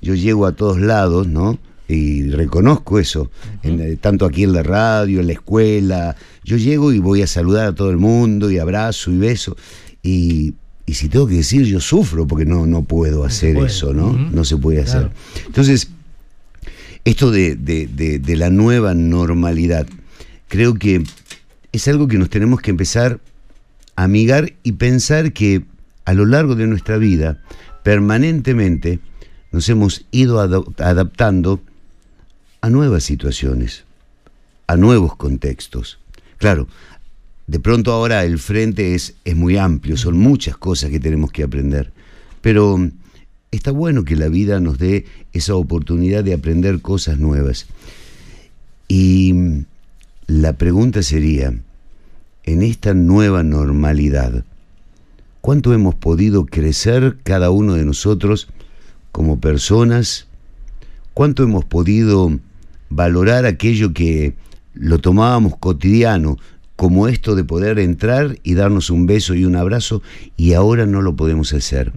yo llego a todos lados, ¿no? Y reconozco eso, en, eh, tanto aquí en la radio, en la escuela. Yo llego y voy a saludar a todo el mundo y abrazo y beso. Y, y si tengo que decir, yo sufro porque no, no puedo hacer eso, ¿no? No se puede hacer. Claro. Entonces, esto de, de- de- de la nueva normalidad, creo que es algo que nos tenemos que empezar a amigar y pensar que a lo largo de nuestra vida, permanentemente, nos hemos ido adaptando a nuevas situaciones, a nuevos contextos. Claro, de pronto ahora el frente es, es muy amplio, son muchas cosas que tenemos que aprender, pero está bueno que la vida nos dé esa oportunidad de aprender cosas nuevas. Y la pregunta sería, en esta nueva normalidad, ¿cuánto hemos podido crecer cada uno de nosotros como personas? ¿Cuánto hemos podido valorar aquello que lo tomábamos cotidiano, como esto de poder entrar y darnos un beso y un abrazo, y ahora no lo podemos hacer?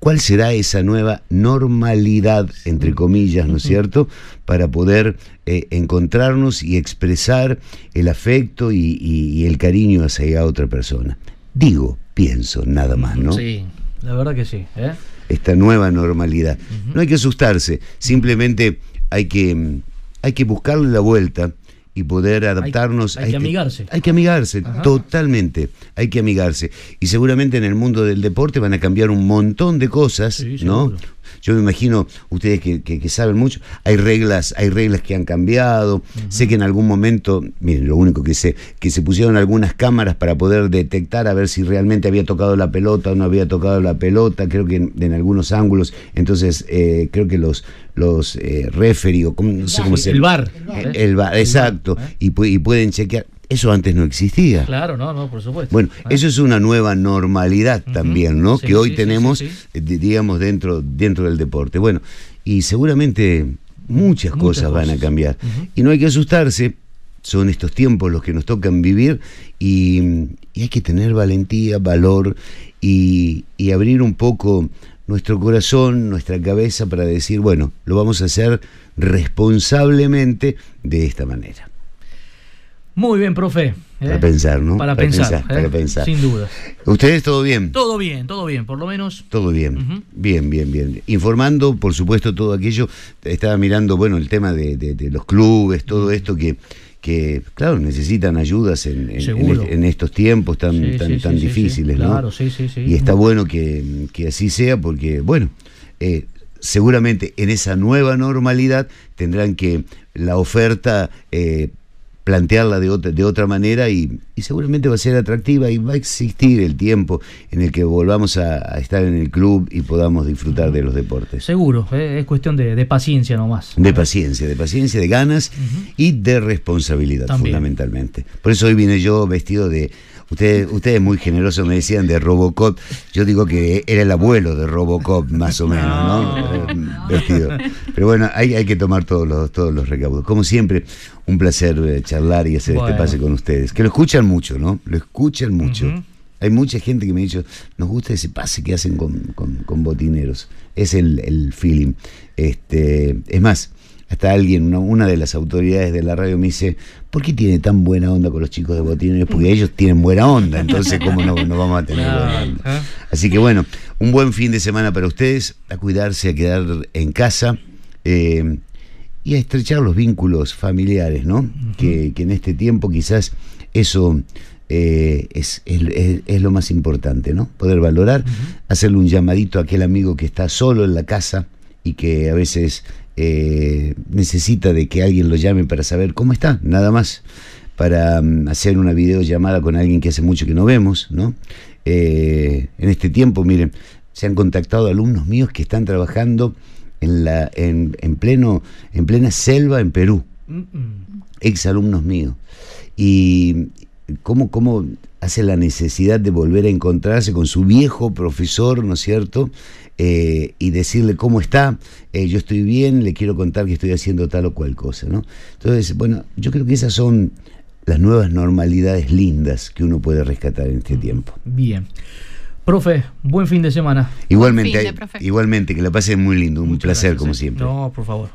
¿Cuál será esa nueva normalidad, entre comillas, ¿no es cierto?, para poder eh, encontrarnos y expresar el afecto y, y- y el cariño hacia otra persona. Digo, pienso, nada más, ¿no? Sí, la verdad que sí. ¿eh? esta nueva normalidad. No hay que asustarse, simplemente hay que, mm, hay que buscarle la vuelta y poder adaptarnos. hay que amigarse. Hay que amigarse, totalmente, hay que amigarse. Y seguramente en el mundo del deporte van a cambiar un montón de cosas, ¿no? Yo me imagino, ustedes que, que- que saben mucho, hay reglas, hay reglas que han cambiado. Sé que en algún momento, miren, lo único que sé, que se pusieron algunas cámaras para poder detectar a ver si realmente había tocado la pelota o no había tocado la pelota, creo que en, en algunos ángulos. Entonces, eh, creo que los, los eh, o cómo- no sé cómo se El VAR. El, el VAR, exacto. Y, pu- y pueden chequear. Eso antes no existía. Claro, no, no, por supuesto. Bueno, eso es una nueva normalidad también, ¿no? Sí, que hoy sí, tenemos, sí, eh, di- digamos, dentro, dentro del deporte. Bueno, y seguramente muchas, cosas, van a cambiar. Y no hay que asustarse, son estos tiempos los que nos tocan vivir y, y hay que tener valentía, valor y, y abrir un poco nuestro corazón, nuestra cabeza para decir, bueno, lo vamos a hacer responsablemente de esta manera. Muy bien, profe. ¿eh? Para pensar, ¿no? Para, pensar, para ¿eh? pensar. Sin duda. ¿Ustedes todo bien? Todo bien, todo bien, por lo menos. Todo bien, bien, bien, bien. Informando, por supuesto, todo aquello. Estaba mirando, bueno, el tema de, de- de los clubes, todo esto que, que claro, necesitan ayudas en, estos tiempos tan, Sí, tan, sí, tan sí, difíciles. ¿no? Claro, sí, sí, sí. Y está bueno que, que así sea porque, bueno, eh, seguramente en esa nueva normalidad tendrán que la oferta eh, plantearla de otra, de otra manera y, y seguramente va a ser atractiva y va a existir el tiempo en el que volvamos a, a estar en el club y podamos disfrutar de los deportes. Seguro, ¿eh? es cuestión de, de paciencia nomás. De paciencia, de paciencia, de ganas y de responsabilidad, También. fundamentalmente. Por eso hoy vine yo vestido de. Ustedes, ustedes muy generosos me decían de Robocop. Yo digo que era el abuelo de Robocop, más o menos, ¿no? Eh, Vestido. Pero bueno, hay, hay que tomar todos los, todos los recaudos. Como siempre, un placer eh, charlar y hacer Bueno. este pase con ustedes. Que lo escuchan mucho, ¿no? Lo escuchan mucho. Hay mucha gente que me ha dicho, nos gusta ese pase que hacen con, con- con botineros. Es el, el feeling. Este, es más, hasta alguien, una, una de las autoridades de la radio me dice, ¿por qué tiene tan buena onda con los chicos de botineros? Porque ellos tienen buena onda, entonces ¿cómo no, no vamos a tener buena onda? Así que bueno, un buen fin de semana para ustedes, a cuidarse, a quedar en casa. eh, y a estrechar los vínculos familiares, ¿no? que, que en este tiempo quizás eso eh, es, es- es- es lo más importante, ¿no? Poder valorar, hacerle un llamadito a aquel amigo que está solo en la casa y que a veces eh, necesita de que alguien lo llame para saber cómo está, nada más, para mm, hacer una videollamada con alguien que hace mucho que no vemos, ¿no? Eh, en este tiempo, miren, se han contactado alumnos míos que están trabajando en, la, en, en, pleno, en plena selva en Perú, ex alumnos míos. Y cómo, cómo hace la necesidad de volver a encontrarse con su viejo profesor, ¿no es cierto? Eh, y decirle cómo está, eh, yo estoy bien, le quiero contar que estoy haciendo tal o cual cosa, ¿no? Entonces, bueno, yo creo que esas son las nuevas normalidades lindas que uno puede rescatar en este tiempo. Bien. Profe, buen fin de semana. Igualmente, fin de, profe. igualmente, que la pasen muy lindo, un placer como siempre. No, por favor.